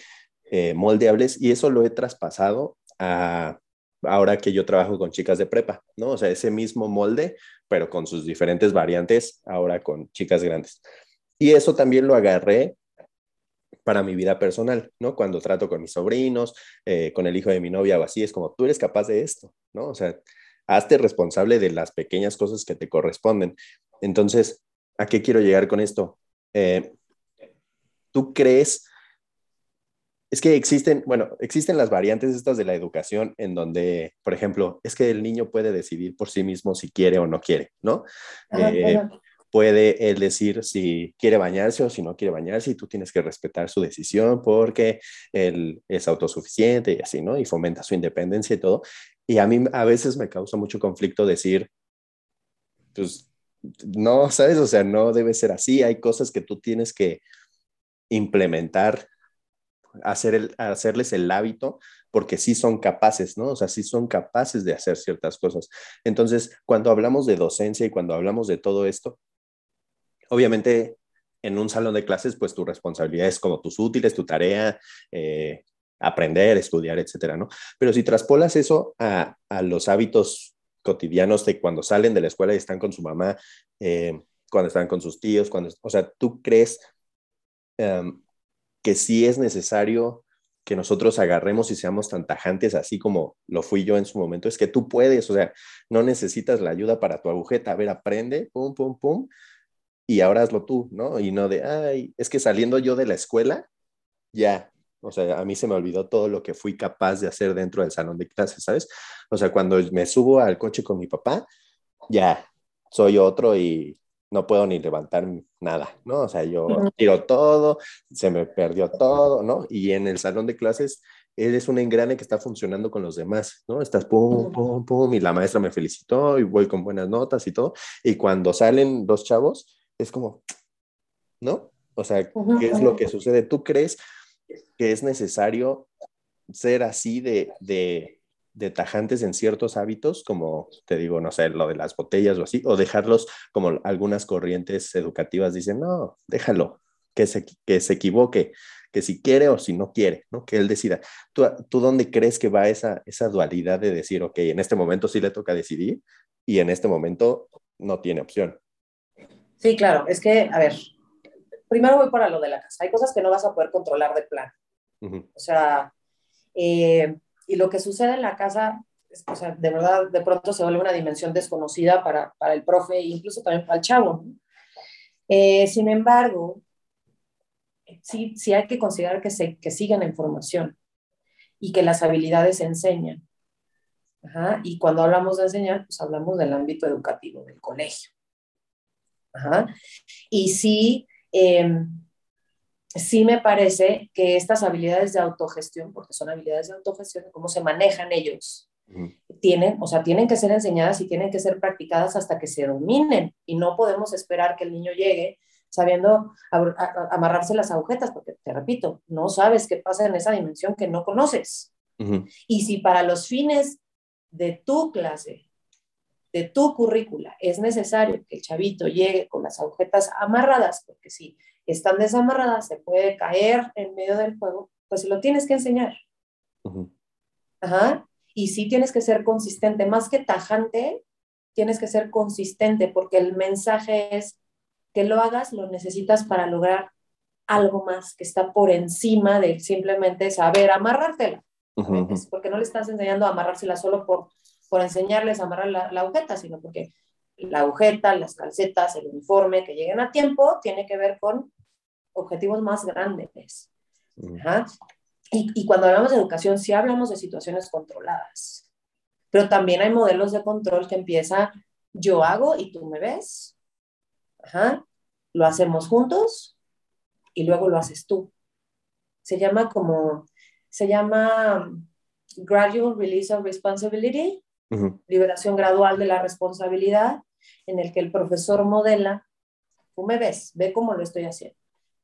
S1: eh, moldeables y eso lo he traspasado a, ahora que yo trabajo con chicas de prepa, ¿no? O sea, ese mismo molde, pero con sus diferentes variantes, ahora con chicas grandes. Y eso también lo agarré para mi vida personal, ¿no? Cuando trato con mis sobrinos, eh, con el hijo de mi novia o así, es como, tú eres capaz de esto, ¿no? O sea, hazte responsable de las pequeñas cosas que te corresponden. Entonces, ¿a qué quiero llegar con esto? Eh, ¿Tú crees? Es que existen, bueno, existen las variantes estas de la educación en donde, por ejemplo, es que el niño puede decidir por sí mismo si quiere o no quiere, ¿no? Eh, puede él decir si quiere bañarse o si no quiere bañarse y tú tienes que respetar su decisión porque él es autosuficiente y así, ¿no? Y fomenta su independencia y todo. Y a mí a veces me causa mucho conflicto decir, pues, no, ¿sabes? O sea, no debe ser así. Hay cosas que tú tienes que implementar, hacer el, hacerles el hábito, porque sí son capaces, ¿no? O sea, sí son capaces de hacer ciertas cosas. Entonces, cuando hablamos de docencia y cuando hablamos de todo esto, obviamente en un salón de clases, pues tu responsabilidad es como tus útiles, tu tarea, eh, aprender, estudiar, etcétera, ¿no? Pero si traspolas eso a, los hábitos cotidianos de cuando salen de la escuela y están con su mamá, eh, cuando están con sus tíos, cuando, o sea, ¿tú crees em, que sí es necesario que nosotros agarremos y seamos tan tajantes así como lo fui yo en su momento? Es que tú puedes, o sea, no necesitas la ayuda para tu agujeta, a ver, aprende, pum, pum, pum, y ahora hazlo tú, ¿no? Y no de, ay, es que saliendo yo de la escuela, ya, o sea, a mí se me olvidó todo lo que fui capaz de hacer dentro del salón de clases, ¿sabes? O sea, cuando me subo al coche con mi papá, ya, soy otro y no puedo ni levantar nada, ¿no? O sea, yo tiro todo, se me perdió todo, ¿no? Y en el salón de clases, eres un engrane que está funcionando con los demás, ¿no? Estás pum, pum, pum, y la maestra me felicitó y voy con buenas notas y todo. Y cuando salen dos chavos, es como, ¿no? O sea, ¿qué es lo que sucede? ¿Tú crees que es necesario ser así de, de, de, tajantes en ciertos hábitos, como te digo, no sé, lo de las botellas o así, o dejarlos como algunas corrientes educativas dicen, no, déjalo, que se, que se equivoque, que si quiere o si no quiere, ¿no? Que él decida. ¿Tú, tú dónde crees que va esa, esa dualidad de decir, ok, en este momento sí le toca decidir y en este momento no tiene opción?
S2: Sí, claro, es que, a ver, primero voy para lo de la casa. Hay cosas que no vas a poder controlar de plan. O sea, eh, y lo que sucede en la casa, o sea, de verdad, de pronto se vuelve una dimensión desconocida para, para el profe e incluso también para el chavo. Eh, sin embargo, sí, sí hay que considerar que, se, que sigan la información y que las habilidades se enseñan. Ajá. Y cuando hablamos de enseñar, pues hablamos del ámbito educativo, del colegio. Y sí, em, sí me parece que estas habilidades de autogestión, porque son habilidades de autogestión, cómo se manejan ellos, tienen, o sea, tienen que ser enseñadas y tienen que ser practicadas hasta que se dominen. Y no podemos esperar que el niño llegue sabiendo amarrarse las agujetas, porque te repito, no sabes qué pasa en esa dimensión que no conoces. Y si para los fines de tu clase de tu currícula es necesario que el chavito llegue con las agujetas amarradas, porque si están desamarradas se puede caer en medio del juego, pues lo tienes que enseñar. Ajá. Y sí tienes que ser consistente, más que tajante, tienes que ser consistente, porque el mensaje es que lo hagas, lo necesitas para lograr algo más que está por encima de simplemente saber amarrártela. Porque no le estás enseñando a amarrársela solo por por enseñarles a amarrar la, agujeta, sino porque la agujeta, las calcetas, el uniforme, que lleguen a tiempo, tiene que ver con objetivos más grandes. Mm. Y, y, cuando hablamos de educación, sí hablamos de situaciones controladas, pero también hay modelos de control que empieza yo hago y tú me ves, Ajá. lo hacemos juntos y luego lo haces tú. Se llama como, se llama gradual release of responsibility, liberación gradual de la responsabilidad, en el que el profesor modela, tú me ves, ve cómo lo estoy haciendo.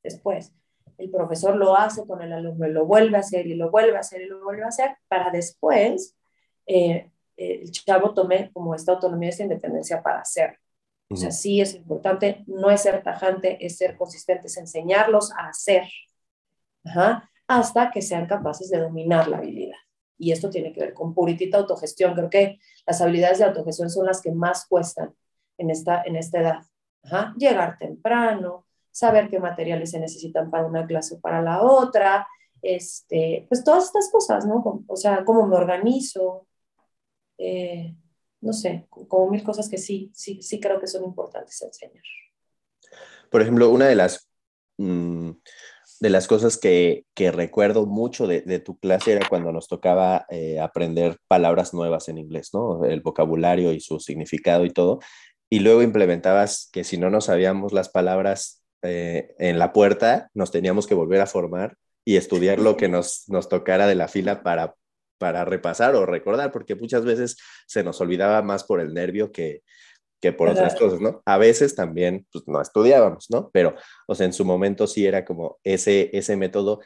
S2: Después, el profesor lo hace con el alumno y lo vuelve a hacer y lo vuelve a hacer y lo vuelve a hacer, para después eh, el chavo tome como esta autonomía, esta independencia para hacer. O sea, sí es importante, no es ser tajante, es ser consistente, es enseñarlos a hacer, hasta que sean capaces de dominar la habilidad. Y esto tiene que ver con puritita autogestión. Creo que las habilidades de autogestión son las que más cuestan en esta, en esta edad. Llegar temprano, saber qué materiales se necesitan para una clase o para la otra, este, pues todas estas cosas, ¿no? O sea, cómo me organizo, eh, no sé, como mil cosas que sí, sí, sí creo que son importantes enseñar.
S1: Por ejemplo, una de las, mm, de las cosas que, que recuerdo mucho de, de, tu clase era cuando nos tocaba eh, aprender palabras nuevas en inglés, ¿no? El vocabulario y su significado y todo. Y luego implementabas que si no nos sabíamos las palabras eh, en la puerta, nos teníamos que volver a formar y estudiar lo que nos, nos tocara de la fila para, para repasar o recordar, porque muchas veces se nos olvidaba más por el nervio que, que por otras cosas, ¿no? A veces también pues, no estudiábamos, ¿no? Pero, o sea, en su momento sí era como ese, ese método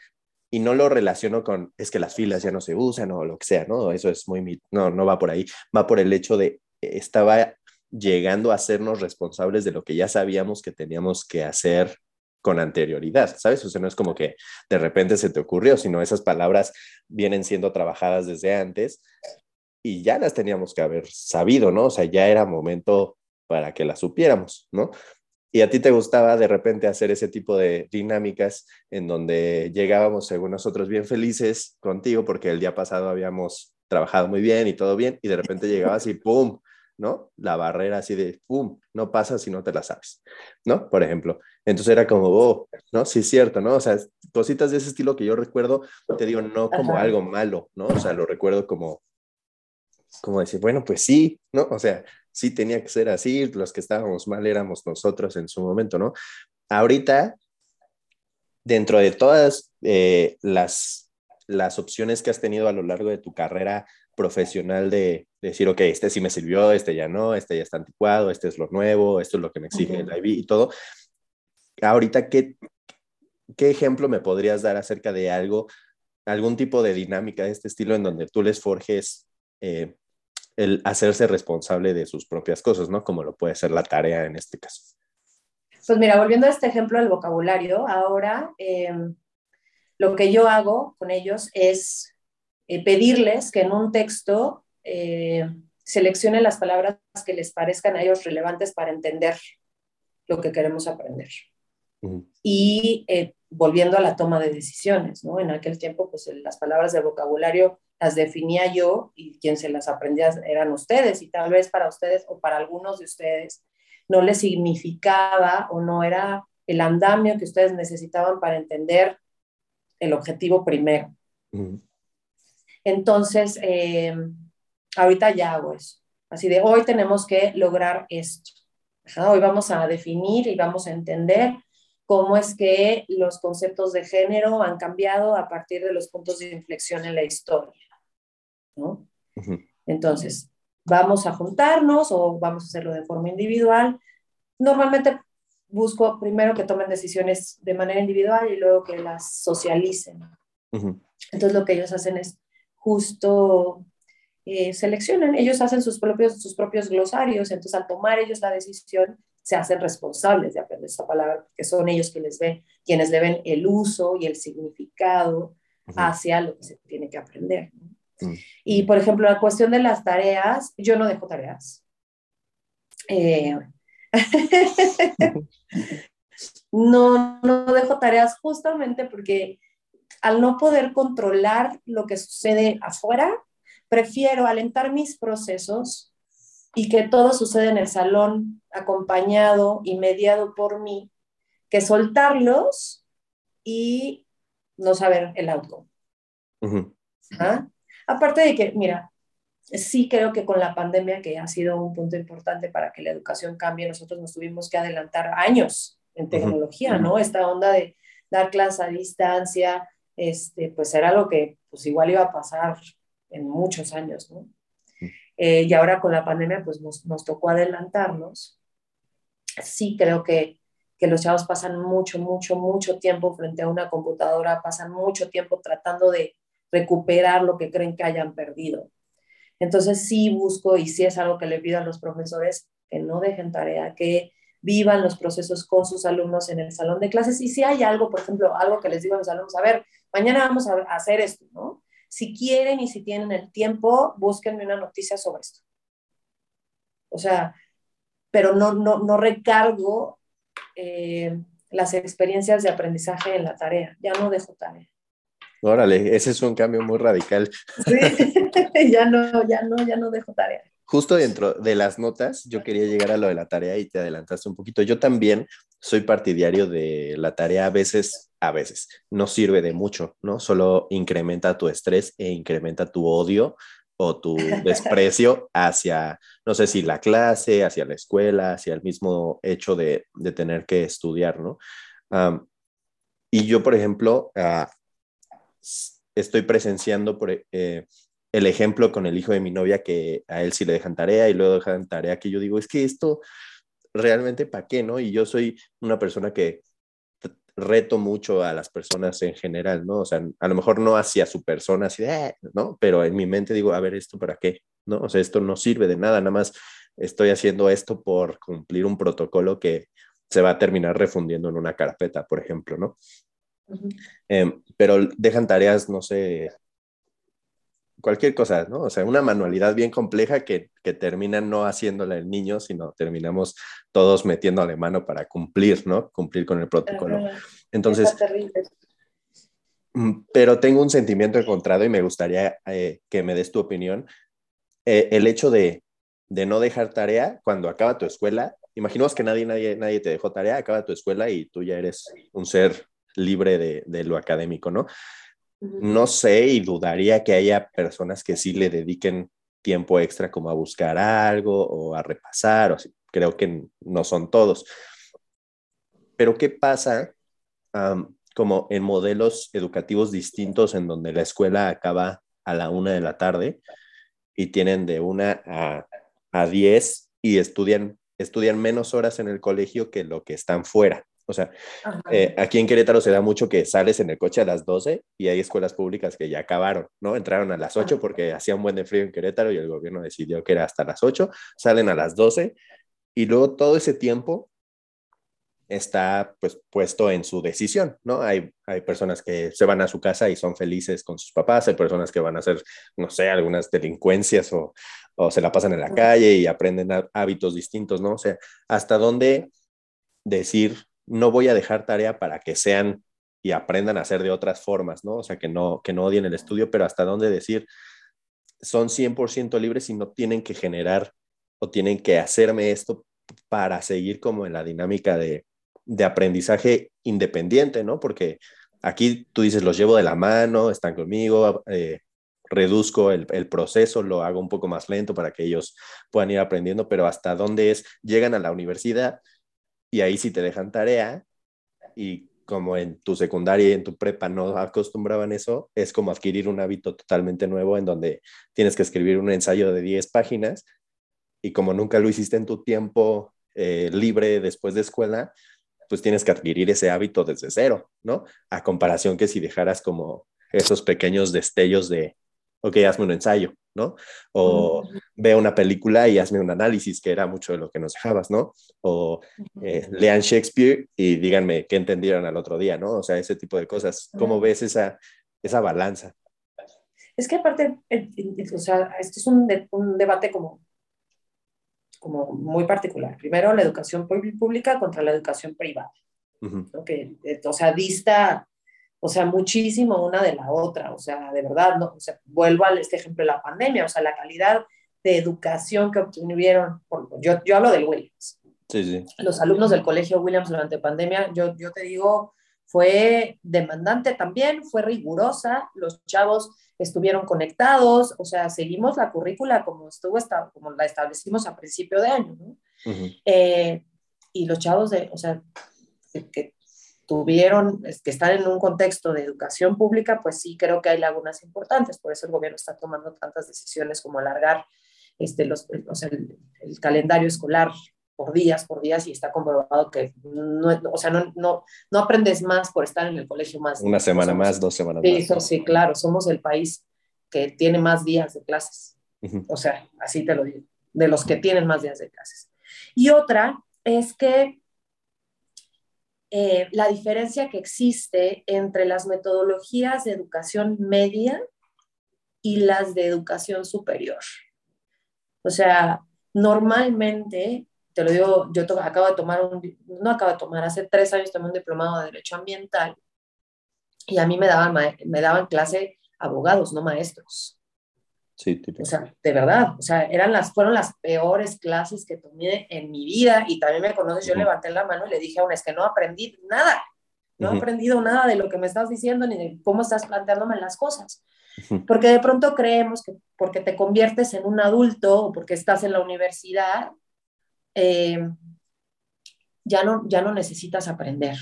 S1: y no lo relaciono con, es que las filas ya no se usan o lo que sea, ¿no? Eso es muy, no, no va por ahí, va por el hecho de, estaba llegando a hacernos responsables de lo que ya sabíamos que teníamos que hacer con anterioridad, ¿sabes? O sea, no es como que de repente se te ocurrió, sino esas palabras vienen siendo trabajadas desde antes y ya las teníamos que haber sabido, ¿no? O sea, ya era momento para que las supiéramos, ¿no? Y a ti te gustaba de repente hacer ese tipo de dinámicas en donde llegábamos, según nosotros, bien felices contigo porque el día pasado habíamos trabajado muy bien y todo bien y de repente llegabas y ¡pum! ¿No? La barrera así de, ¡pum!, no pasa si no te la sabes, ¿no? Por ejemplo. Entonces era como, oh, ¿no? Sí, es cierto, ¿no? O sea, cositas de ese estilo que yo recuerdo, te digo, no como algo malo, ¿no? O sea, lo recuerdo como, como decir, bueno, pues sí, ¿no? O sea, sí tenía que ser así, los que estábamos mal éramos nosotros en su momento, ¿no? Ahorita, dentro de todas eh, las, las opciones que has tenido a lo largo de tu carrera profesional de, decir, ok, este sí me sirvió, este ya no, este ya está anticuado, este es lo nuevo, esto es lo que me exige el IB y todo. Ahorita, ¿qué, ¿qué ejemplo me podrías dar acerca de algo, algún tipo de dinámica de este estilo en donde tú les forjes eh, el hacerse responsable de sus propias cosas, ¿no? Como lo puede ser la tarea en este caso.
S2: Pues mira, volviendo a este ejemplo del vocabulario, ahora em, lo que yo hago con ellos es eh, pedirles que en un texto eh, seleccionen las palabras que les parezcan a ellos relevantes para entender lo que queremos aprender. Y eh, volviendo a la toma de decisiones, ¿no? En aquel tiempo, pues las palabras de vocabulario las definía yo y quien se las aprendía eran ustedes y tal vez para ustedes o para algunos de ustedes no les significaba o no era el andamio que ustedes necesitaban para entender el objetivo primero. Entonces, eh, ahorita ya hago eso. Así de hoy tenemos que lograr esto. Hoy vamos a definir y vamos a entender cómo es que los conceptos de género han cambiado a partir de los puntos de inflexión en la historia. ¿no? Entonces, vamos a juntarnos o vamos a hacerlo de forma individual. Normalmente busco primero que tomen decisiones de manera individual y luego que las socialicen. Entonces, lo que ellos hacen es justo eh, seleccionan, ellos hacen sus propios, sus propios glosarios, entonces al tomar ellos la decisión, se hacen responsables de aprender esta palabra, que son ellos quienes, ven, quienes le ven el uso y el significado hacia lo que se tiene que aprender. Mm. Y, por ejemplo, la cuestión de las tareas, yo no dejo tareas. Eh, (laughs) (laughs) no, no dejo tareas justamente porque al no poder controlar lo que sucede afuera, prefiero alentar mis procesos y que todo suceda en el salón, acompañado y mediado por mí, que soltarlos y no saber el outcome. Aparte de que, mira, sí creo que con la pandemia, que ha sido un punto importante para que la educación cambie, nosotros nos tuvimos que adelantar años en tecnología, ¿no? Esta onda de dar clases a distancia, este, pues era lo que pues igual iba a pasar en muchos años, ¿no? Eh, y ahora con la pandemia pues nos, nos, tocó adelantarnos. Sí creo que, que los chavos pasan mucho, mucho, mucho tiempo frente a una computadora, pasan mucho tiempo tratando de recuperar lo que creen que hayan perdido. Entonces sí busco y sí es algo que le pido a los profesores que no dejen tarea, que vivan los procesos con sus alumnos en el salón de clases. Y si hay algo, por ejemplo, algo que les digo a los alumnos, a ver, mañana vamos a hacer esto, ¿no? si quieren y si tienen el tiempo, búsquenme una noticia sobre esto. O sea, pero no, no, no recargo eh, las experiencias de aprendizaje en la tarea, ya no dejo tarea.
S1: Órale, ese es un cambio muy radical.
S2: Sí, (laughs) ya no, ya no, ya no dejo tarea.
S1: Justo dentro de las notas, yo quería llegar a lo de la tarea y te adelantaste un poquito. Yo también soy partidario de la tarea a veces, a veces, no sirve de mucho, ¿no? Solo incrementa tu estrés e incrementa tu odio o tu (laughs) desprecio hacia, no sé si la clase, hacia la escuela, hacia el mismo hecho de, de tener que estudiar, ¿no? y yo, por ejemplo, uh, estoy presenciando por, eh, el ejemplo con el hijo de mi novia que a él sí le dejan tarea y luego dejan tarea que yo digo, es que esto realmente para qué, ¿no? Y yo soy una persona que reto mucho a las personas en general, ¿no? O sea, a lo mejor no hacia su persona, así eh", ¿no? Pero en mi mente digo, a ver, ¿esto para qué? ¿No? O sea, esto no sirve de nada, nada más estoy haciendo esto por cumplir un protocolo que se va a terminar refundiendo en una carpeta, por ejemplo, ¿no? Em, pero dejan tareas, no sé, cualquier cosa, ¿no? O sea, una manualidad bien compleja que, que termina no haciéndola el niño, sino terminamos todos metiéndole mano para cumplir, ¿no? Cumplir con el protocolo. Entonces, mm, pero tengo un sentimiento encontrado y me gustaría eh, que me des tu opinión. Eh, el hecho de, de no dejar tarea cuando acaba tu escuela, imaginemos que nadie, nadie, nadie te dejó tarea, acaba tu escuela y tú ya eres un ser libre de, de lo académico, ¿no? No sé y dudaría que haya personas que sí le dediquen tiempo extra como a buscar algo o a repasar, o creo que no son todos. Pero ¿qué pasa como en modelos educativos distintos en donde la escuela acaba a la una de la tarde y tienen de una a, a diez y estudian, estudian menos horas en el colegio que lo que están fuera? O sea, eh, aquí en Querétaro se da mucho que sales en el coche a las 12 y hay escuelas públicas que ya acabaron, ¿no? Entraron a las 8 porque hacía un buen de frío en Querétaro y el gobierno decidió que era hasta las 8, salen a las 12 y luego todo ese tiempo está pues puesto en su decisión, ¿no? Hay, hay personas que se van a su casa y son felices con sus papás, hay personas que van a hacer, no sé, algunas delincuencias o, o se la pasan en la calle y aprenden hábitos distintos, ¿no? O sea, hasta dónde decir no voy a dejar tarea para que sean y aprendan a hacer de otras formas, ¿no? O sea, que no, que no odien el estudio, pero hasta dónde decir, son 100% libres y no tienen que generar o tienen que hacerme esto para seguir como en la dinámica de, aprendizaje independiente, ¿no? Porque aquí tú dices, los llevo de la mano, están conmigo, eh, reduzco el, el, proceso, lo hago un poco más lento para que ellos puedan ir aprendiendo, pero hasta dónde es, llegan a la universidad y ahí sí te dejan tarea y como en tu secundaria y en tu prepa no acostumbraban eso, es como adquirir un hábito totalmente nuevo en donde tienes que escribir un ensayo de 10 páginas y como nunca lo hiciste en tu tiempo eh, libre después de escuela, pues tienes que adquirir ese hábito desde cero, ¿no? A comparación que si dejaras como esos pequeños destellos de, ok, hazme un ensayo, ¿no? O ve una película y hazme un análisis, que era mucho de lo que nos dejabas, ¿no? O eh, lean Shakespeare y díganme qué entendieron al otro día, ¿no? O sea, ese tipo de cosas. ¿Cómo ves esa, esa balanza?
S2: Es que aparte, o sea, esto es un, un debate como, como muy particular. Primero, la educación pública contra la educación privada. que, eh, o sea, dista o sea, muchísimo una de la otra, o sea, de verdad, no, o sea, vuelvo a este ejemplo de la pandemia, o sea, la calidad de educación que obtuvieron, yo, yo hablo del Williams.
S1: Sí, sí.
S2: Los alumnos del colegio Williams durante pandemia, yo, yo te digo, fue demandante también, fue rigurosa, los chavos estuvieron conectados, o sea, seguimos la currícula como estuvo, como la establecimos a principio de año, ¿no? Eh, y los chavos de, o sea, que tuvieron, que están en un contexto de educación pública, pues sí creo que hay lagunas importantes, por eso el gobierno está tomando tantas decisiones como alargar este, los, o sea, el, calendario escolar por días, por días, y está comprobado que no, o sea, no, no, no aprendes más por estar en el colegio más.
S1: Una semana más, dos semanas más.
S2: Eso, sí, claro, somos el país que tiene más días de clases. O sea, así te lo digo, de los que tienen más días de clases. Y otra es que eh, la diferencia que existe entre las metodologías de educación media y las de educación superior. O sea, normalmente, te lo digo, yo acabo de tomar un, no acabo de tomar, hace tres años tomé un diplomado de Derecho Ambiental y a mí me daban, me daban clase abogados, no maestros.
S1: Sí.
S2: O sea, de verdad, o sea, eran las, fueron las peores clases que tomé en mi vida y también me conoces, yo levanté la mano y le dije a una, es que no aprendí nada, no he aprendido nada de lo que me estás diciendo ni de cómo estás planteándome las cosas. Porque de pronto creemos que porque te conviertes en un adulto o porque estás en la universidad, eh, ya, no, ya no necesitas aprender.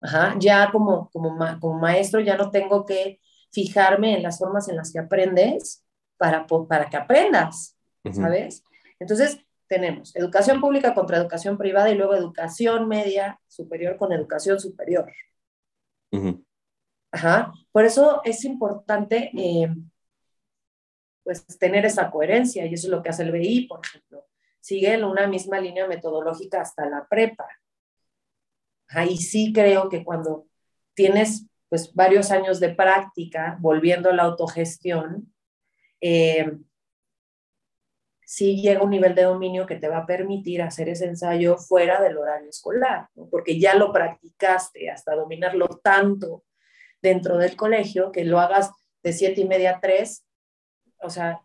S2: Ajá, ya como, como, como maestro ya no tengo que fijarme en las formas en las que aprendes para, para que aprendas, ¿sabes? Entonces, tenemos educación pública contra educación privada y luego educación media superior con educación superior. Ajá. Por eso es importante eh, pues tener esa coherencia y eso es lo que hace el BI, por ejemplo. Sigue una misma línea metodológica hasta la prepa. Ahí sí creo que cuando tienes pues varios años de práctica, volviendo a la autogestión, eh, sí llega un nivel de dominio que te va a permitir hacer ese ensayo fuera del horario escolar, porque ya lo practicaste hasta dominarlo tanto dentro del colegio que lo hagas de siete y media a tres, o sea,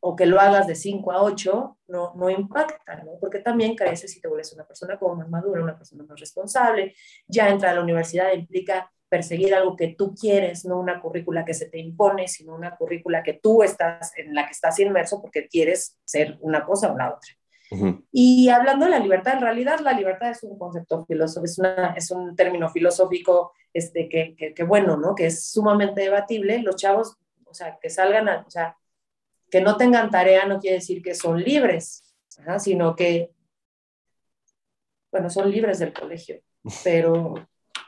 S2: o que lo hagas de 5 a 8, no, no impacta, ¿no? Porque también creces y te vuelves una persona como más madura, una persona más responsable. Ya entrar a la universidad implica perseguir algo que tú quieres, no una currícula que se te impone, sino una currícula que tú estás, en la que estás inmerso porque quieres ser una cosa o la otra. Y hablando de la libertad, en realidad la libertad es un concepto filosófico, es, una, es un término filosófico este, que, que, bueno, ¿no? Que es sumamente debatible. Los chavos, o sea, que salgan, a, o sea, que no tengan tarea no quiere decir que son libres, sino que, bueno, son libres del colegio, pero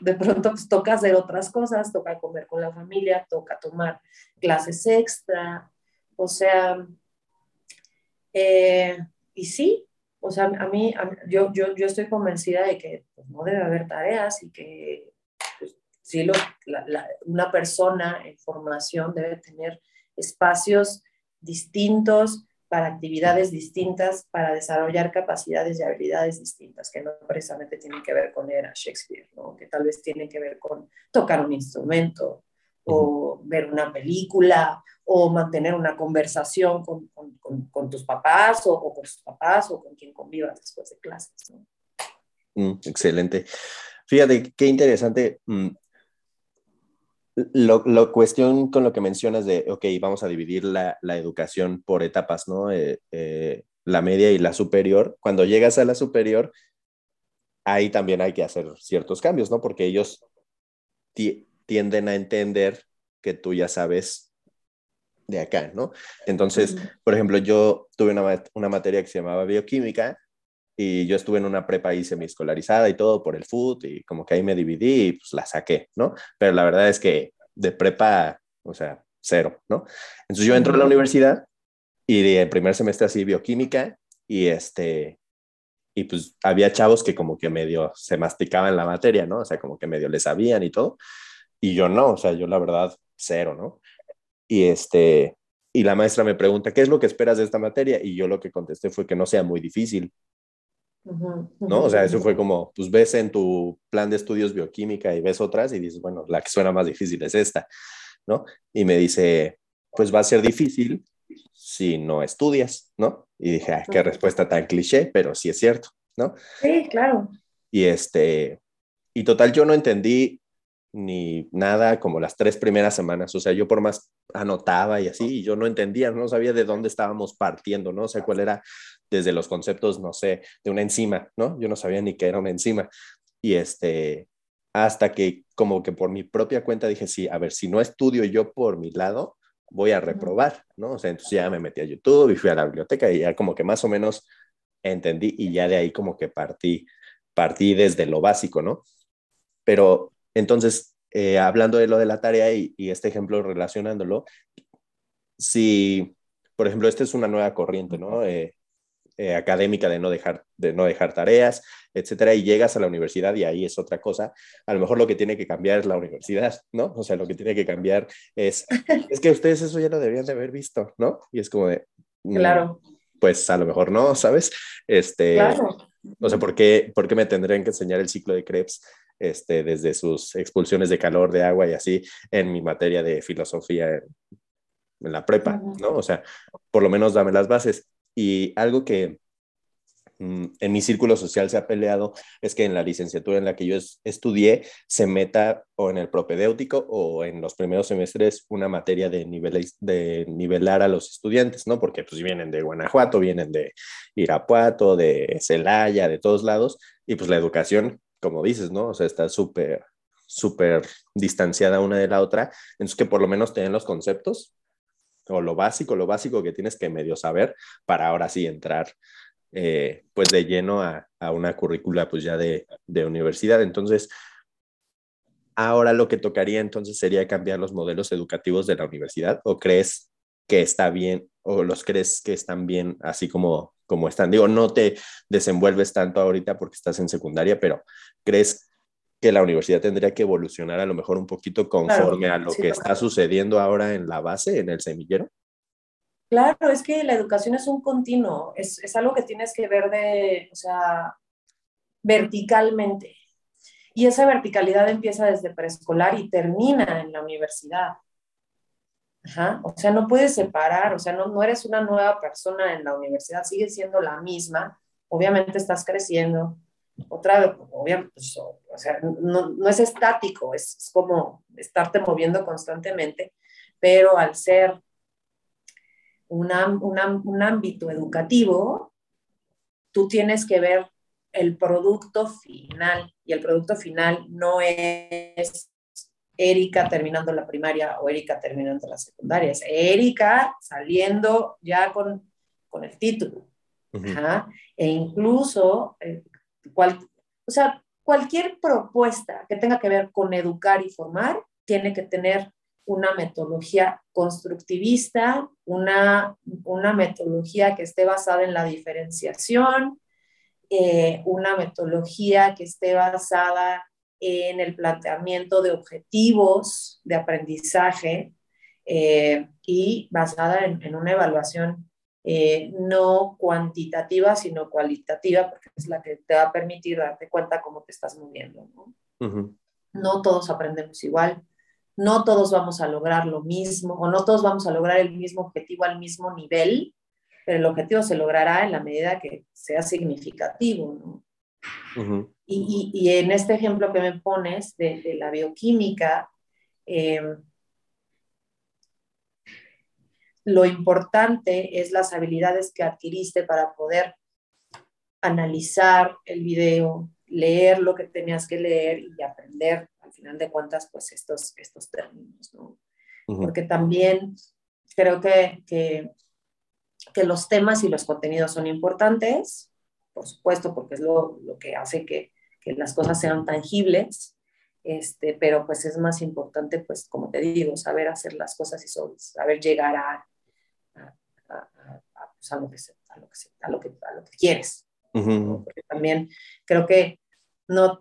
S2: de pronto pues, toca hacer otras cosas, toca comer con la familia, toca tomar clases extra, o sea, eh, y sí, o sea, a mí, yo, yo, yo, estoy convencida de que pues, no debe haber tareas y que pues, lo, una persona en formación debe tener espacios distintos para actividades distintas, para desarrollar capacidades y habilidades distintas, que no precisamente tienen que ver con leer a Shakespeare, ¿no? que tal vez tienen que ver con tocar un instrumento o ver una película o mantener una conversación con, con, con, tus papás o, con tus papás o con quien convivas después de clases. ¿no?
S1: Mm, excelente. Fíjate, qué interesante. Mm, lo, cuestión con lo que mencionas de, ok, vamos a dividir la, educación por etapas, ¿no? Eh, eh, la media y la superior. Cuando llegas a la superior, ahí también hay que hacer ciertos cambios, ¿no? Porque ellos tienden a entender que tú ya sabes de acá, ¿no? Entonces, por ejemplo, yo tuve una, una materia que se llamaba bioquímica y yo estuve en una prepa ahí semi-escolarizada y todo por el food y como que ahí me dividí y pues la saqué, ¿no? Pero la verdad es que de prepa, o sea, cero, ¿no? Entonces yo entro a la universidad y el primer semestre así bioquímica y este, y pues había chavos que como que medio se masticaban la materia, ¿no? O sea, como que medio le sabían y todo. Y yo no, o sea, yo la verdad, cero, ¿no? Y este, y la maestra me pregunta, ¿qué es lo que esperas de esta materia? Y yo lo que contesté fue que no sea muy difícil. ¿No? O sea, eso fue como, pues ves en tu plan de estudios bioquímica y ves otras y dices, bueno, la que suena más difícil es esta, ¿no? Y me dice, pues va a ser difícil si no estudias, ¿no? Y dije, ay, qué respuesta tan cliché, pero sí es cierto, ¿no?
S2: Sí, claro.
S1: Y este, y total, yo no entendí ni nada como las tres primeras semanas. O sea, yo por más anotaba y así, yo no entendía, no sabía de dónde estábamos partiendo, ¿no? O sea, cuál era desde los conceptos, no sé, de una enzima, ¿no? Yo no sabía ni qué era una enzima. Y este, hasta que como que por mi propia cuenta dije, sí, a ver, si no estudio yo por mi lado, voy a reprobar, ¿no? O sea, entonces ya me metí a YouTube y fui a la biblioteca y ya como que más o menos entendí y ya de ahí como que partí, partí desde lo básico, ¿no? Pero entonces, eh, hablando de lo de la tarea y, este ejemplo relacionándolo, si, por ejemplo, esta es una nueva corriente, ¿no? Eh, eh, académica de no, dejar, de no dejar tareas, etcétera, y llegas a la universidad y ahí es otra cosa. A lo mejor lo que tiene que cambiar es la universidad, ¿no? O sea, lo que tiene que cambiar es, es que ustedes eso ya lo deberían de haber visto, ¿no? Y es como de...
S2: Mm, claro.
S1: Pues a lo mejor no, ¿sabes? Este, claro. O sea, ¿por qué, ¿por qué me tendrían que enseñar el ciclo de Krebs este, desde sus expulsiones de calor, de agua y así en mi materia de filosofía en, en la prepa, ¿no? O sea, por lo menos dame las bases. Y algo que mm, en mi círculo social se ha peleado es que en la licenciatura en la que yo estudié se meta o en el propedéutico o en los primeros semestres una materia de, de nivelar a los estudiantes, ¿no? Porque pues vienen de Guanajuato, vienen de Irapuato, de Celaya, de todos lados, y pues la educación, como dices, ¿no? O sea, está súper, súper distanciada una de la otra, entonces que por lo menos tengan los conceptos o lo básico, lo básico que tienes que medio saber para ahora sí entrar eh, pues de lleno a, una currícula pues ya de, universidad. Entonces, ahora lo que tocaría entonces sería cambiar los modelos educativos de la universidad o crees que está bien o los crees que están bien así como, como están. Digo, no te desenvuelves tanto ahorita porque estás en secundaria, pero crees que la universidad tendría que evolucionar a lo mejor un poquito conforme a lo que está sucediendo ahora en la base, en el semillero?
S2: Claro, es que la educación es un continuo, es, es algo que tienes que ver de, o sea, verticalmente. Y esa verticalidad empieza desde preescolar y termina en la universidad. Ajá. O sea, no puedes separar, o sea, no, no eres una nueva persona en la universidad, sigues siendo la misma, obviamente estás creciendo, otra vez, obviamente, pues, o sea, no, no es estático, es, es, como estarte moviendo constantemente, pero al ser una, una, un ámbito educativo, tú tienes que ver el producto final y el producto final no es Erika terminando la primaria o Erika terminando la secundaria, es Erika saliendo ya con, con el título. E incluso eh, o sea, cualquier propuesta que tenga que ver con educar y formar tiene que tener una metodología constructivista, una, una metodología que esté basada en la diferenciación, eh, una metodología que esté basada en el planteamiento de objetivos de aprendizaje eh, y basada en, en, una evaluación eh, no cuantitativa, sino cualitativa, porque es la que te va a permitir darte cuenta cómo te estás moviendo. ¿no? no todos aprendemos igual, no todos vamos a lograr lo mismo, o no todos vamos a lograr el mismo objetivo al mismo nivel, pero el objetivo se logrará en la medida que sea significativo. ¿no? y, y, y, en este ejemplo que me pones de, de la bioquímica, eh, lo importante es las habilidades que adquiriste para poder analizar el video, leer lo que tenías que leer y aprender, al final de cuentas, pues estos, estos términos, ¿no? Porque también creo que, que, que, los temas y los contenidos son importantes, por supuesto, porque es lo, lo que hace que, que, las cosas sean tangibles, este, pero pues es más importante, pues como te digo, saber hacer las cosas y saber llegar a, pues, a, lo, que, a, lo, que, a, lo, que, a lo que quieres. Porque también creo que no,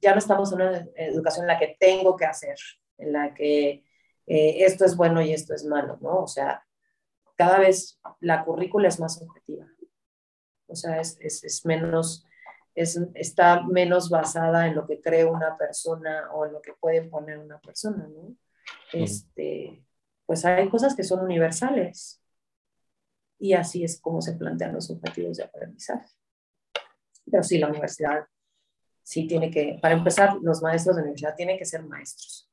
S2: ya no estamos en una educación en la que tengo que hacer, en la que eh, esto es bueno y esto es malo, ¿no? O sea, cada vez la currícula es más objetiva. O sea, es, es, es menos, es, está menos basada en lo que cree una persona o en lo que puede poner una persona, ¿no? Este, pues hay cosas que son universales y así es como se plantean los objetivos de aprendizaje. Pero sí, la universidad sí tiene que, para empezar, los maestros de la universidad tienen que ser maestros.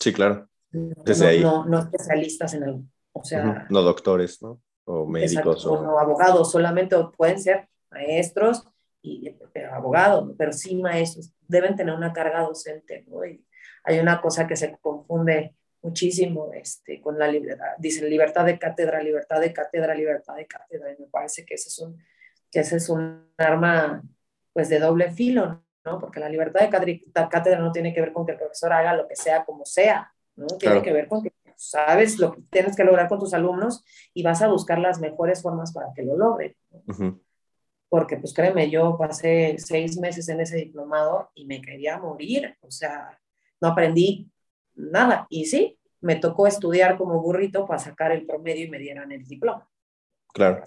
S1: Sí, claro.
S2: Desde no, ahí. No, no, especialistas en el, o sea...
S1: No doctores, ¿no? O médicos.
S2: o... no abogados, solamente pueden ser maestros y pero abogados, pero sí maestros. Deben tener una carga docente, ¿no? Y hay una cosa que se confunde muchísimo este, con la libertad, dicen libertad de cátedra, libertad de cátedra, libertad de cátedra, y me parece que ese es un, que ese es un arma pues de doble filo, ¿no? Porque la libertad de cátedra no tiene que ver con que el profesor haga lo que sea como sea, ¿no? Tiene que ver con que sabes lo que tienes que lograr con tus alumnos y vas a buscar las mejores formas para que lo logren. Porque, pues créeme, yo pasé seis meses en ese diplomado y me quería morir, o sea, no aprendí nada. Y sí, me tocó estudiar como burrito para sacar el promedio y me dieran el diploma.
S1: Claro.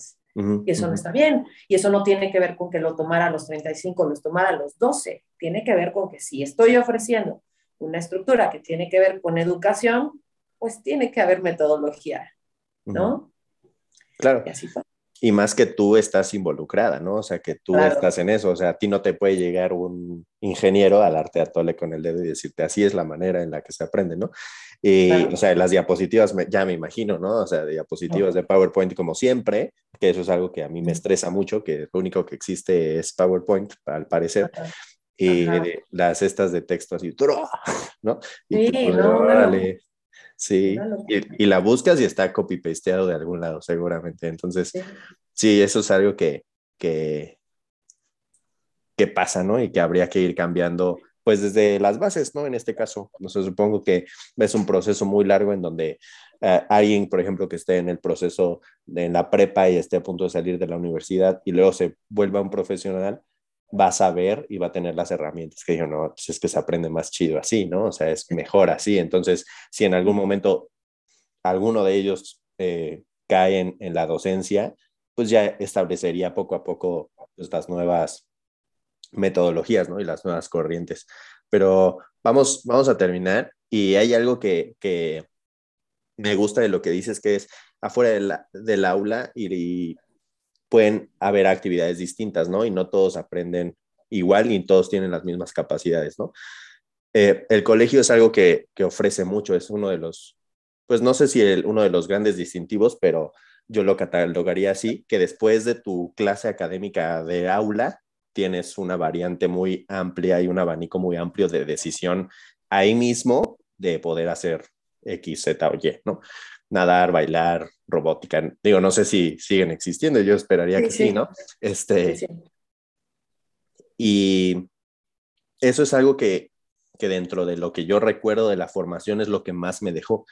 S2: y eso no está bien. Y eso no tiene que ver con que lo tomara a los 35, lo tomara a los 12. Tiene que ver con que si estoy ofreciendo una estructura que tiene que ver con educación, pues tiene que haber metodología, ¿no?
S1: Claro. Y así fue. Y más que tú estás involucrada, ¿no? O sea, que tú estás en eso. O sea, a ti no te puede llegar un ingeniero a darte a tole con el dedo y decirte, así es la manera en la que se aprende, ¿no? Y, o sea, las diapositivas, ya me imagino, ¿no? O sea, diapositivas de PowerPoint como siempre, que eso es algo que a mí me estresa mucho, que lo único que existe es PowerPoint, al parecer. Y las estas de texto así, ¿no? Y sí, no, Sí, y, la buscas y está copy-pasteado de algún lado, seguramente. Entonces, sí, eso es algo que, que, que pasa, ¿no? Y que habría que ir cambiando, pues desde las bases, ¿no? En este caso, no sé, supongo que es un proceso muy largo en donde eh, alguien, por ejemplo, que esté en el proceso de en la prepa y esté a punto de salir de la universidad y luego se vuelva un profesional, va a saber y va a tener las herramientas que yo no, pues es que se aprende más chido así, ¿no? O sea, es mejor así. Entonces, si en algún momento alguno de ellos eh, cae en, la docencia, pues ya establecería poco a poco estas nuevas metodologías, ¿no? Y las nuevas corrientes. Pero vamos, vamos a terminar y hay algo que, que me gusta de lo que dices, que es afuera del aula y pueden haber actividades distintas, ¿no? Y no todos aprenden igual ni todos tienen las mismas capacidades, ¿no? Eh, el colegio es algo que, que, ofrece mucho, es uno de los, pues no sé si el, uno de los grandes distintivos, pero yo lo catalogaría así, que después de tu clase académica de aula, tienes una variante muy amplia y un abanico muy amplio de decisión ahí mismo de poder hacer X, Z o Y, ¿no? Nadar, bailar, robótica. Digo, no sé si siguen existiendo, yo esperaría que sí, ¿no? Este, Y eso es algo que, que, dentro de lo que yo recuerdo de la formación es lo que más me dejó.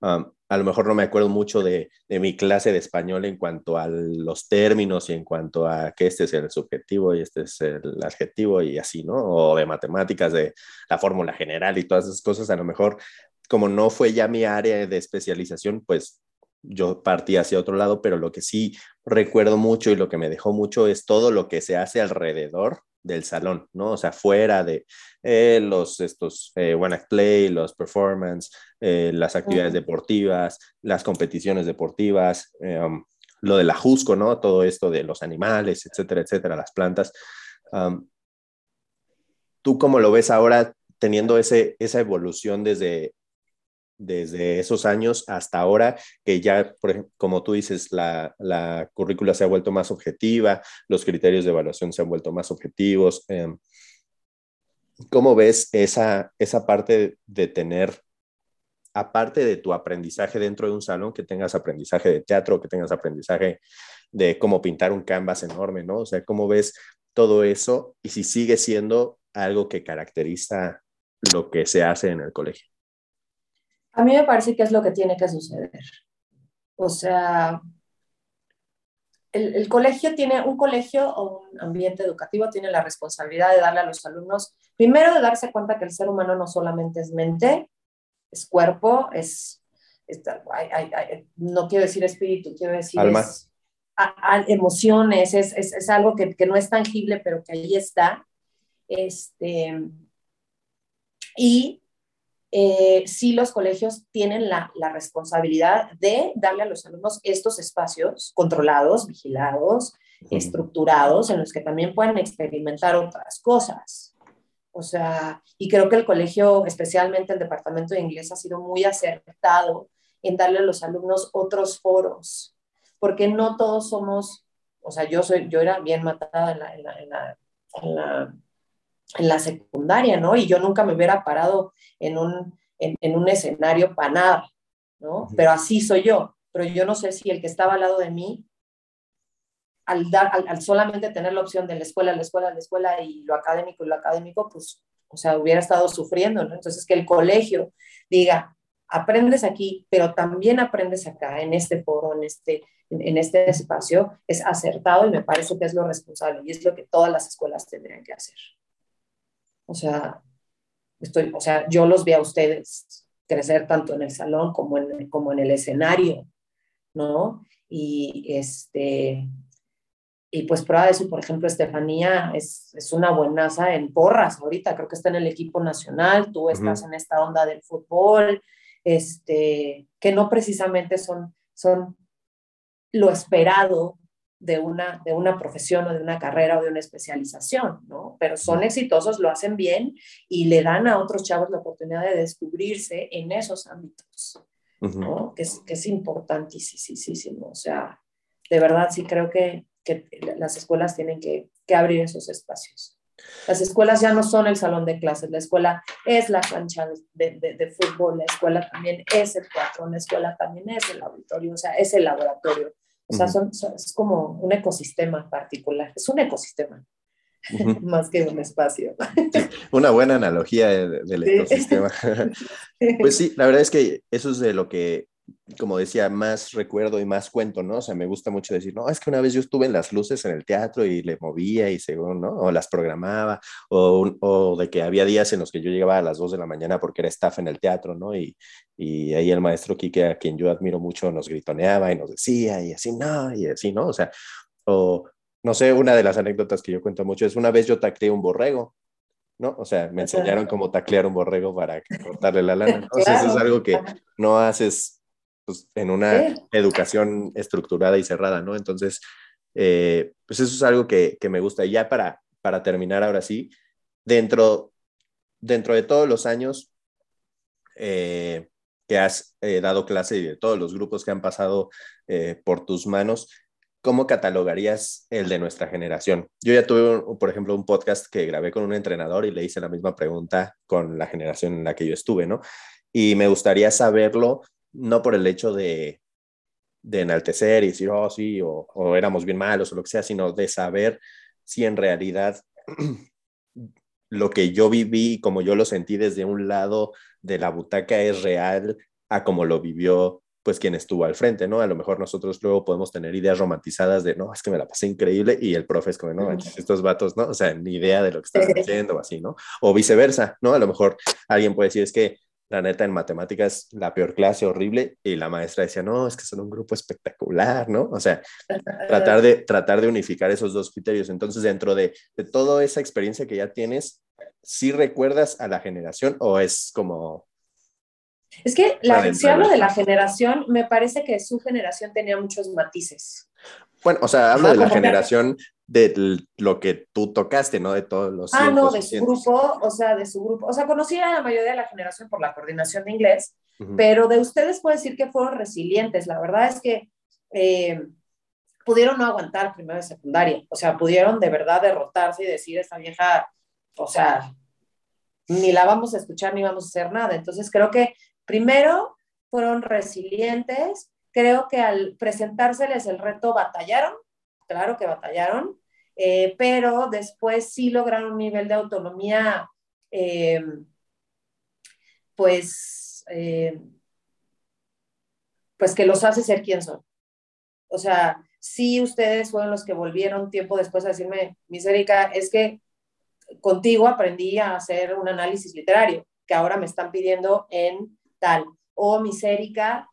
S1: a lo mejor no me acuerdo mucho de, de, mi clase de español en cuanto a los términos y en cuanto a que este es el subjetivo y este es el adjetivo y así, ¿no? O de matemáticas, de la fórmula general y todas esas cosas, a lo mejor como no fue ya mi área de especialización, pues yo partí hacia otro lado, pero lo que sí recuerdo mucho y lo que me dejó mucho es todo lo que se hace alrededor del salón, ¿no? O sea, fuera de eh, los, estos, eh, One Act Play, los performance, eh, las actividades deportivas, las competiciones deportivas, um, lo de la Jusco, ¿no? Todo esto de los animales, etcétera, etcétera, las plantas. Um, ¿Tú cómo lo ves ahora teniendo ese, esa evolución desde desde esos años hasta ahora, que ya, por como tú dices, la, la, currícula se ha vuelto más objetiva, los criterios de evaluación se han vuelto más objetivos. Em, ¿Cómo ves esa, esa parte de tener, aparte de tu aprendizaje dentro de un salón, que tengas aprendizaje de teatro, que tengas aprendizaje de cómo pintar un canvas enorme, ¿no? O sea, ¿cómo ves todo eso y si sigue siendo algo que caracteriza lo que se hace en el colegio?
S2: A mí me parece que es lo que tiene que suceder. O sea, el, colegio tiene, un colegio o un ambiente educativo tiene la responsabilidad de darle a los alumnos, primero de darse cuenta que el ser humano no solamente es mente, es cuerpo, es, no quiero decir espíritu, quiero decir emociones, es, es, algo que, que, no es tangible, pero que ahí está. Este, y eh, sí los colegios tienen la, responsabilidad de darle a los alumnos estos espacios controlados, vigilados, estructurados, en los que también puedan experimentar otras cosas. O sea, y creo que el colegio, especialmente el departamento de inglés, ha sido muy acertado en darle a los alumnos otros foros, porque no todos somos, o sea, yo, soy, yo era bien matada en la, en la, en la en la secundaria, ¿no? Y yo nunca me hubiera parado en un, en, un escenario para nada, ¿no? Pero así soy yo. Pero yo no sé si el que estaba al lado de mí, al, dar, al, solamente tener la opción de la escuela, la escuela, la escuela y lo académico y lo académico, pues, o sea, hubiera estado sufriendo, ¿no? Entonces, que el colegio diga, aprendes aquí, pero también aprendes acá, en este foro, en este, en, este espacio, es acertado y me parece que es lo responsable y es lo que todas las escuelas tendrían que hacer. O sea, estoy, o sea, yo los vi a ustedes crecer tanto en el salón como en, como en el escenario, ¿no? Y este, y pues prueba de eso, por ejemplo, Estefanía es, es, una buenaza en porras ahorita, creo que está en el equipo nacional, tú estás en esta onda del fútbol, este, que no precisamente son, son lo esperado de una, de una profesión o de una carrera o de una especialización, ¿no? Pero son exitosos, lo hacen bien y le dan a otros chavos la oportunidad de descubrirse en esos ámbitos, ¿no? Que es, que es importantísimo. O sea, de verdad sí creo que, que las escuelas tienen que, que abrir esos espacios. Las escuelas ya no son el salón de clases, la escuela es la cancha de, de, de, fútbol, la escuela también es el teatro, la escuela también es el auditorio, o sea, es el laboratorio. O sea, son, es como un ecosistema particular, es un ecosistema. (laughs) más que un espacio.
S1: Una buena analogía del ecosistema. (laughs) pues sí, la verdad es que eso es de lo que como decía, más recuerdo y más cuento, ¿no? O sea, me gusta mucho decir, no, es que una vez yo estuve en las luces en el teatro y le movía y según, ¿no? O las programaba, o, o de que había días en los que yo llegaba a las 2 de la mañana porque era staff en el teatro, ¿no? Y, y ahí el maestro Quique, a quien yo admiro mucho, nos gritoneaba y nos decía, y así, no, y así, ¿no? O sea, o no sé, una de las anécdotas que yo cuento mucho es una vez yo tacleé un borrego, ¿no? O sea, me enseñaron cómo taclear un borrego para cortarle la lana. Entonces, eso es algo que no haces pues, en una educación estructurada y cerrada, ¿no? Entonces, eh, pues eso es algo que, que, me gusta. Y ya para, para terminar ahora sí, dentro, dentro de todos los años eh, que has eh, dado clase y de todos los grupos que han pasado por tus manos, ¿cómo catalogarías el de nuestra generación? Yo ya tuve, por ejemplo, un podcast que grabé con un entrenador y le hice la misma pregunta con la generación en la que yo estuve, ¿no? Y me gustaría saberlo no por el hecho de, de enaltecer y decir, oh, sí, o, o, éramos bien malos o lo que sea, sino de saber si en realidad (clears throat) lo que yo viví como yo lo sentí desde un lado de la butaca es real a como lo vivió pues quien estuvo al frente, ¿no? A lo mejor nosotros luego podemos tener ideas romantizadas de, no, es que me la pasé increíble y el profe es como, no, estos vatos, ¿no? O sea, ni idea de lo que están haciendo o así, ¿no? O viceversa, ¿no? A lo mejor alguien puede decir, es que la neta en matemáticas la peor clase horrible y la maestra decía, no, es que son un grupo espectacular, ¿no? O sea, tratar de, tratar de unificar esos dos criterios. Entonces, dentro de, de toda esa experiencia que ya tienes, ¿sí recuerdas a la generación o es como...
S2: Es que la, si hablo de la generación, me parece que su generación tenía muchos matices.
S1: Bueno, o sea, hablo de la generación de lo que tú tocaste, ¿no? De todos los...
S2: Ah, no, de su grupo, o sea, de su grupo. O sea, conocí a la mayoría de la generación por la coordinación de inglés, pero de ustedes puedo decir que fueron resilientes. La verdad es que eh, pudieron no aguantar primero de secundaria. O sea, pudieron de verdad derrotarse y decir, esta vieja, o sea, ni la vamos a escuchar ni vamos a hacer nada. Entonces, creo que primero fueron resilientes. Creo que al presentárseles el reto batallaron, claro que batallaron, eh, pero después sí lograron un nivel de autonomía, eh, pues, eh, pues que los hace ser quien son. O sea, sí ustedes fueron los que volvieron tiempo después a decirme, Misérica, es que contigo aprendí a hacer un análisis literario, que ahora me están pidiendo en tal. O Misérica,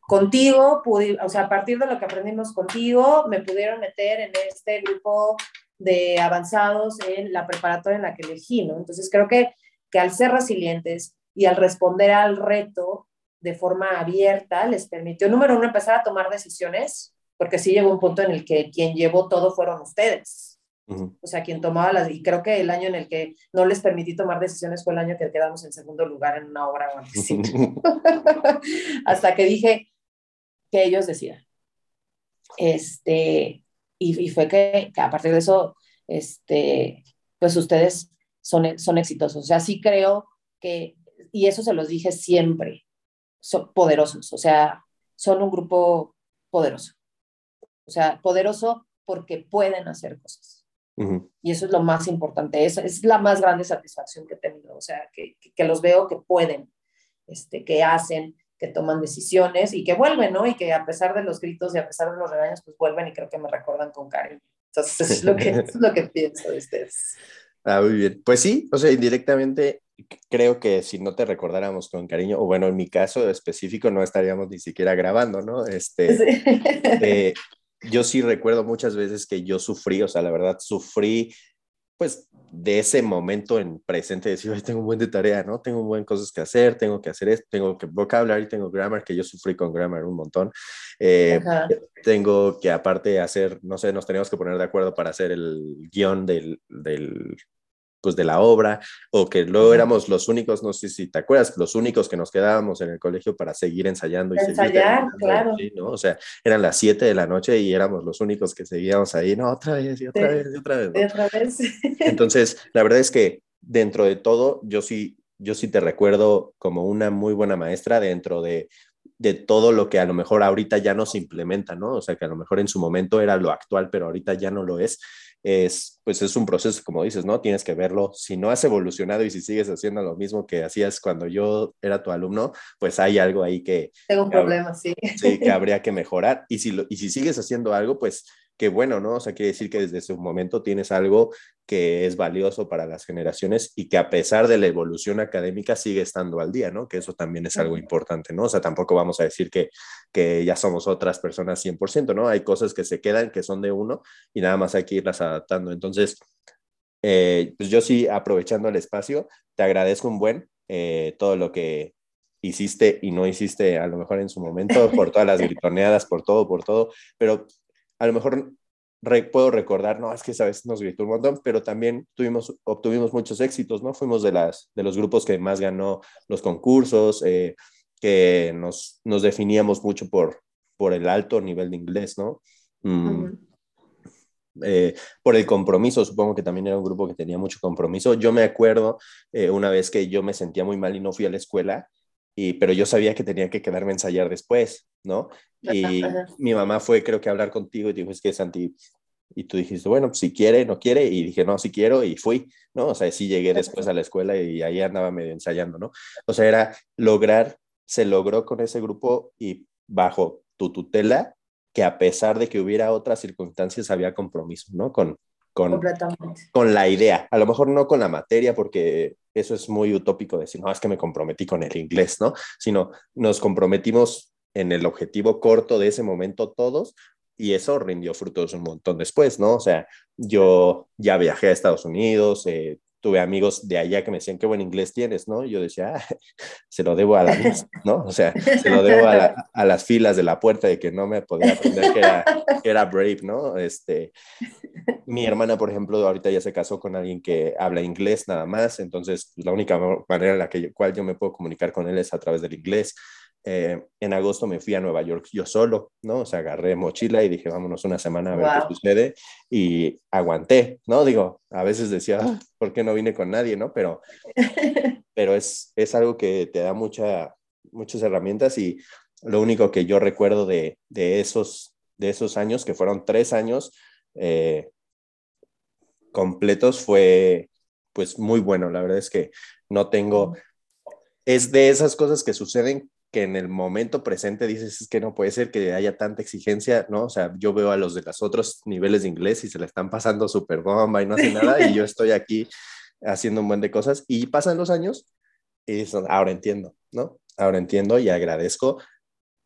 S2: contigo, o sea, a partir de lo que aprendimos contigo, me pudieron meter en este grupo de avanzados en la preparatoria en la que elegí, ¿no? Entonces creo que, que al ser resilientes y al responder al reto de forma abierta, les permitió, número uno, empezar a tomar decisiones, porque sí llegó un punto en el que quien llevó todo fueron ustedes. O sea, quien tomaba las... Y creo que el año en el que no les permití tomar decisiones fue el año que quedamos en segundo lugar en una obra o (laughs) Hasta que dije que ellos decían. Este, y, fue que, a partir de eso, este, pues ustedes son, son exitosos. O sea, sí creo que, y eso se los dije siempre, son poderosos. O sea, son un grupo poderoso. O sea, poderoso porque pueden hacer cosas Y eso es lo más importante, es, es la más grande satisfacción que he tenido, o sea, que, que, los veo que pueden, este, que hacen, que toman decisiones y que vuelven, ¿no? Y que a pesar de los gritos y a pesar de los regaños, pues vuelven y creo que me recuerdan con cariño. Entonces, eso es lo que, es lo que pienso de ustedes. (laughs)
S1: Ah, muy bien. Pues sí, o sea, indirectamente creo que si no te recordáramos con cariño, o bueno, en mi caso específico no estaríamos ni siquiera grabando, ¿no? Este, (laughs) sí. eh, yo sí recuerdo muchas veces que yo sufrí, o sea, la verdad, sufrí pues de ese momento en presente, decir, tengo un buen de tarea, ¿no? Tengo un buen cosas que hacer, tengo que hacer esto, tengo que vocabulario, tengo grammar, que yo sufrí con grammar un montón. Eh, tengo que aparte hacer, no sé, nos teníamos que poner de acuerdo para hacer el guion del, del pues de la obra, o que luego éramos los únicos, no sé si te acuerdas, los únicos que nos quedábamos en el colegio para seguir ensayando. Y
S2: Ensayar, claro.
S1: ¿no? O sea, eran las 7 de la noche y éramos los únicos que seguíamos ahí, no, otra vez, y otra vez, y otra vez.
S2: ¿no? otra vez. (laughs)
S1: Entonces, la verdad es que dentro de todo, yo sí, yo sí te recuerdo como una muy buena maestra dentro de de todo lo que a lo mejor ahorita ya no se implementa, ¿no? O sea, que a lo mejor en su momento era lo actual, pero ahorita ya no lo es es, pues es un proceso, como dices, ¿no? Tienes que verlo. Si no has evolucionado y si sigues haciendo lo mismo que hacías cuando yo era tu alumno, pues hay algo ahí que...
S2: Tengo un problema, sí.
S1: Sí, que (laughs) habría que mejorar. Y si, y si sigues haciendo algo, pues que bueno, ¿no? O sea, quiere decir que desde ese momento tienes algo que es valioso para las generaciones y que a pesar de la evolución académica sigue estando al día, ¿no? Que eso también es algo importante, ¿no? O sea, tampoco vamos a decir que, que ya somos otras personas 100%, ¿no? Hay cosas que se quedan, que son de uno y nada más hay que irlas adaptando. Entonces, eh, pues yo sí, aprovechando el espacio, te agradezco un buen eh, todo lo que hiciste y no hiciste a lo mejor en su momento, por todas las (laughs) gritoneadas, por todo, por todo, pero a lo mejor puedo recordar, no, es que esa vez nos gritó un montón, pero también tuvimos, obtuvimos muchos éxitos, ¿no? Fuimos de, las, de los grupos que más ganó los concursos, eh, que nos, nos definíamos mucho por, por el alto nivel de inglés, ¿no? Mm. Eh, por el compromiso, supongo que también era un grupo que tenía mucho compromiso. Yo me acuerdo eh, una vez que yo me sentía muy mal y no fui a la escuela y, pero yo sabía que tenía que quedarme a ensayar después, ¿no? Y mi mamá fue, creo que, a hablar contigo y dijo, es que Santi, y tú dijiste, bueno, pues, si quiere, no quiere, y dije, no, si quiero, y fui, ¿no? O sea, sí llegué después a la escuela y ahí andaba medio ensayando, ¿no? O sea, era lograr, se logró con ese grupo y bajo tu tutela, que a pesar de que hubiera otras circunstancias, había compromiso, ¿no? Con, con, con la idea, a lo mejor no con la materia, porque eso es muy utópico decir, no, es que me comprometí con el inglés, ¿no? Sino nos comprometimos en el objetivo corto de ese momento todos y eso rindió frutos un montón después, ¿no? O sea, yo ya viajé a Estados Unidos, eh, tuve amigos de allá que me decían, qué buen inglés tienes, ¿no? Y yo decía, ah, (laughs) se lo debo a la ¿no? O sea, se lo debo a, a, las filas de la puerta de que no me podía aprender que era, que era brave, ¿no? Este, mi hermana, por ejemplo, ahorita ya se casó con alguien que habla inglés nada más, entonces pues, la única manera en la que, cual yo me puedo comunicar con él es a través del inglés. Eh, en agosto me fui a Nueva York yo solo, ¿no? O sea, agarré mochila y dije, vámonos una semana a ver qué sucede y aguanté, ¿no? Digo, a veces decía, ah, ¿por qué no vine con nadie, no? Pero, (laughs) pero es, es algo que te da mucha, muchas herramientas y lo único que yo recuerdo de, de, esos, de esos años, que fueron tres años eh, completos, fue pues muy bueno. La verdad es que no tengo, es de esas cosas que suceden que en el momento presente dices es que no puede ser que haya tanta exigencia, ¿no? O sea, yo veo a los de los otros niveles de inglés y se le están pasando súper bomba y no hacen nada y yo (laughs) estoy aquí haciendo un buen de cosas y pasan los años y ahora entiendo, ¿no? Ahora entiendo y agradezco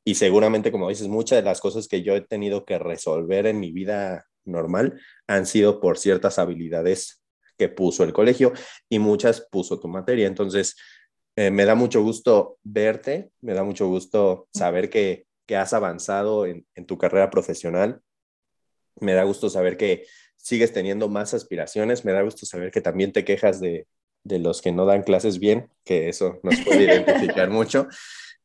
S1: y seguramente, como dices, muchas de las cosas que yo he tenido que resolver en mi vida normal han sido por ciertas habilidades que puso el colegio y muchas puso tu materia. Entonces, eh, me da mucho gusto verte, me da mucho gusto saber que, has avanzado en, tu carrera profesional. Me da gusto saber que sigues teniendo más aspiraciones. Me da gusto saber que también te quejas de, de los que no dan clases bien, que eso nos puede identificar mucho.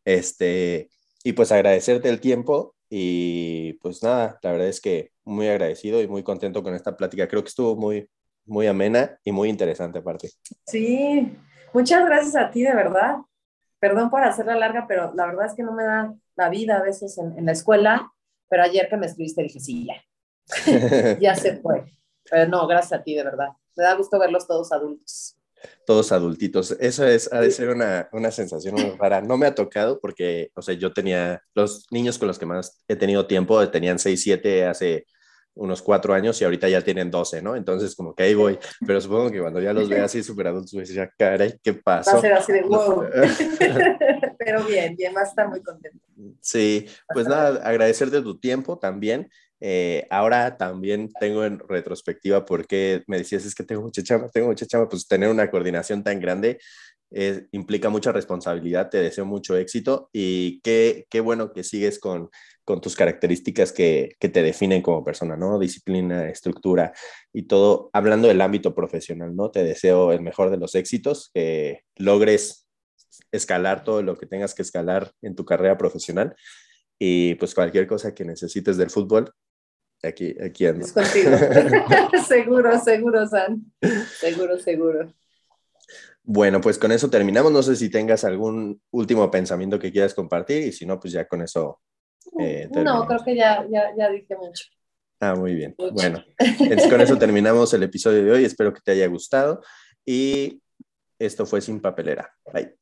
S1: Este, y pues agradecerte el tiempo y pues nada, la verdad es que muy agradecido y muy contento con esta plática. Creo que estuvo muy, muy amena y muy interesante aparte.
S2: Sí, Muchas gracias a ti, de verdad. Perdón por hacerla larga, pero la verdad es que no me da la vida a veces en, la escuela, pero ayer que me escribiste dije, sí, ya, (laughs) ya se fue. Pero no, gracias a ti, de verdad. Me da gusto verlos todos adultos.
S1: Todos adultitos. Eso es, ha de ser una, una sensación muy rara. No me ha tocado porque, o sea, yo tenía, los niños con los que más he tenido tiempo tenían 6, 7 hace unos cuatro años y ahorita ya tienen 12, ¿no? Entonces, como que ahí voy. Pero supongo que cuando ya los vea así súper adultos, voy a decir, caray, ¿qué pasó?
S2: Va a ser así de wow. (laughs) Pero bien, bien, va a estar muy contento.
S1: Sí, pues nada, agradecer de tu tiempo también. Eh, ahora también tengo en retrospectiva porque me decías, es que tengo mucha chamba, tengo mucha chamba, pues tener una coordinación tan grande eh, implica mucha responsabilidad, te deseo mucho éxito y qué, qué bueno que sigues con, con tus características que, que, te definen como persona, ¿no? Disciplina, estructura y todo. Hablando del ámbito profesional, ¿no? Te deseo el mejor de los éxitos, que logres escalar todo lo que tengas que escalar en tu carrera profesional y pues cualquier cosa que necesites del fútbol, aquí, aquí ando.
S2: Es contigo. (laughs) (laughs) seguro, seguro, San. Seguro, seguro.
S1: Bueno, pues con eso terminamos. No sé si tengas algún último pensamiento que quieras compartir y si no, pues ya con eso.
S2: Eh, no, creo que ya, ya, ya dije mucho.
S1: Ah, muy bien. Bueno, (laughs) entonces con eso terminamos el episodio de hoy. Espero que te haya gustado y esto fue Sin Papelera. Bye.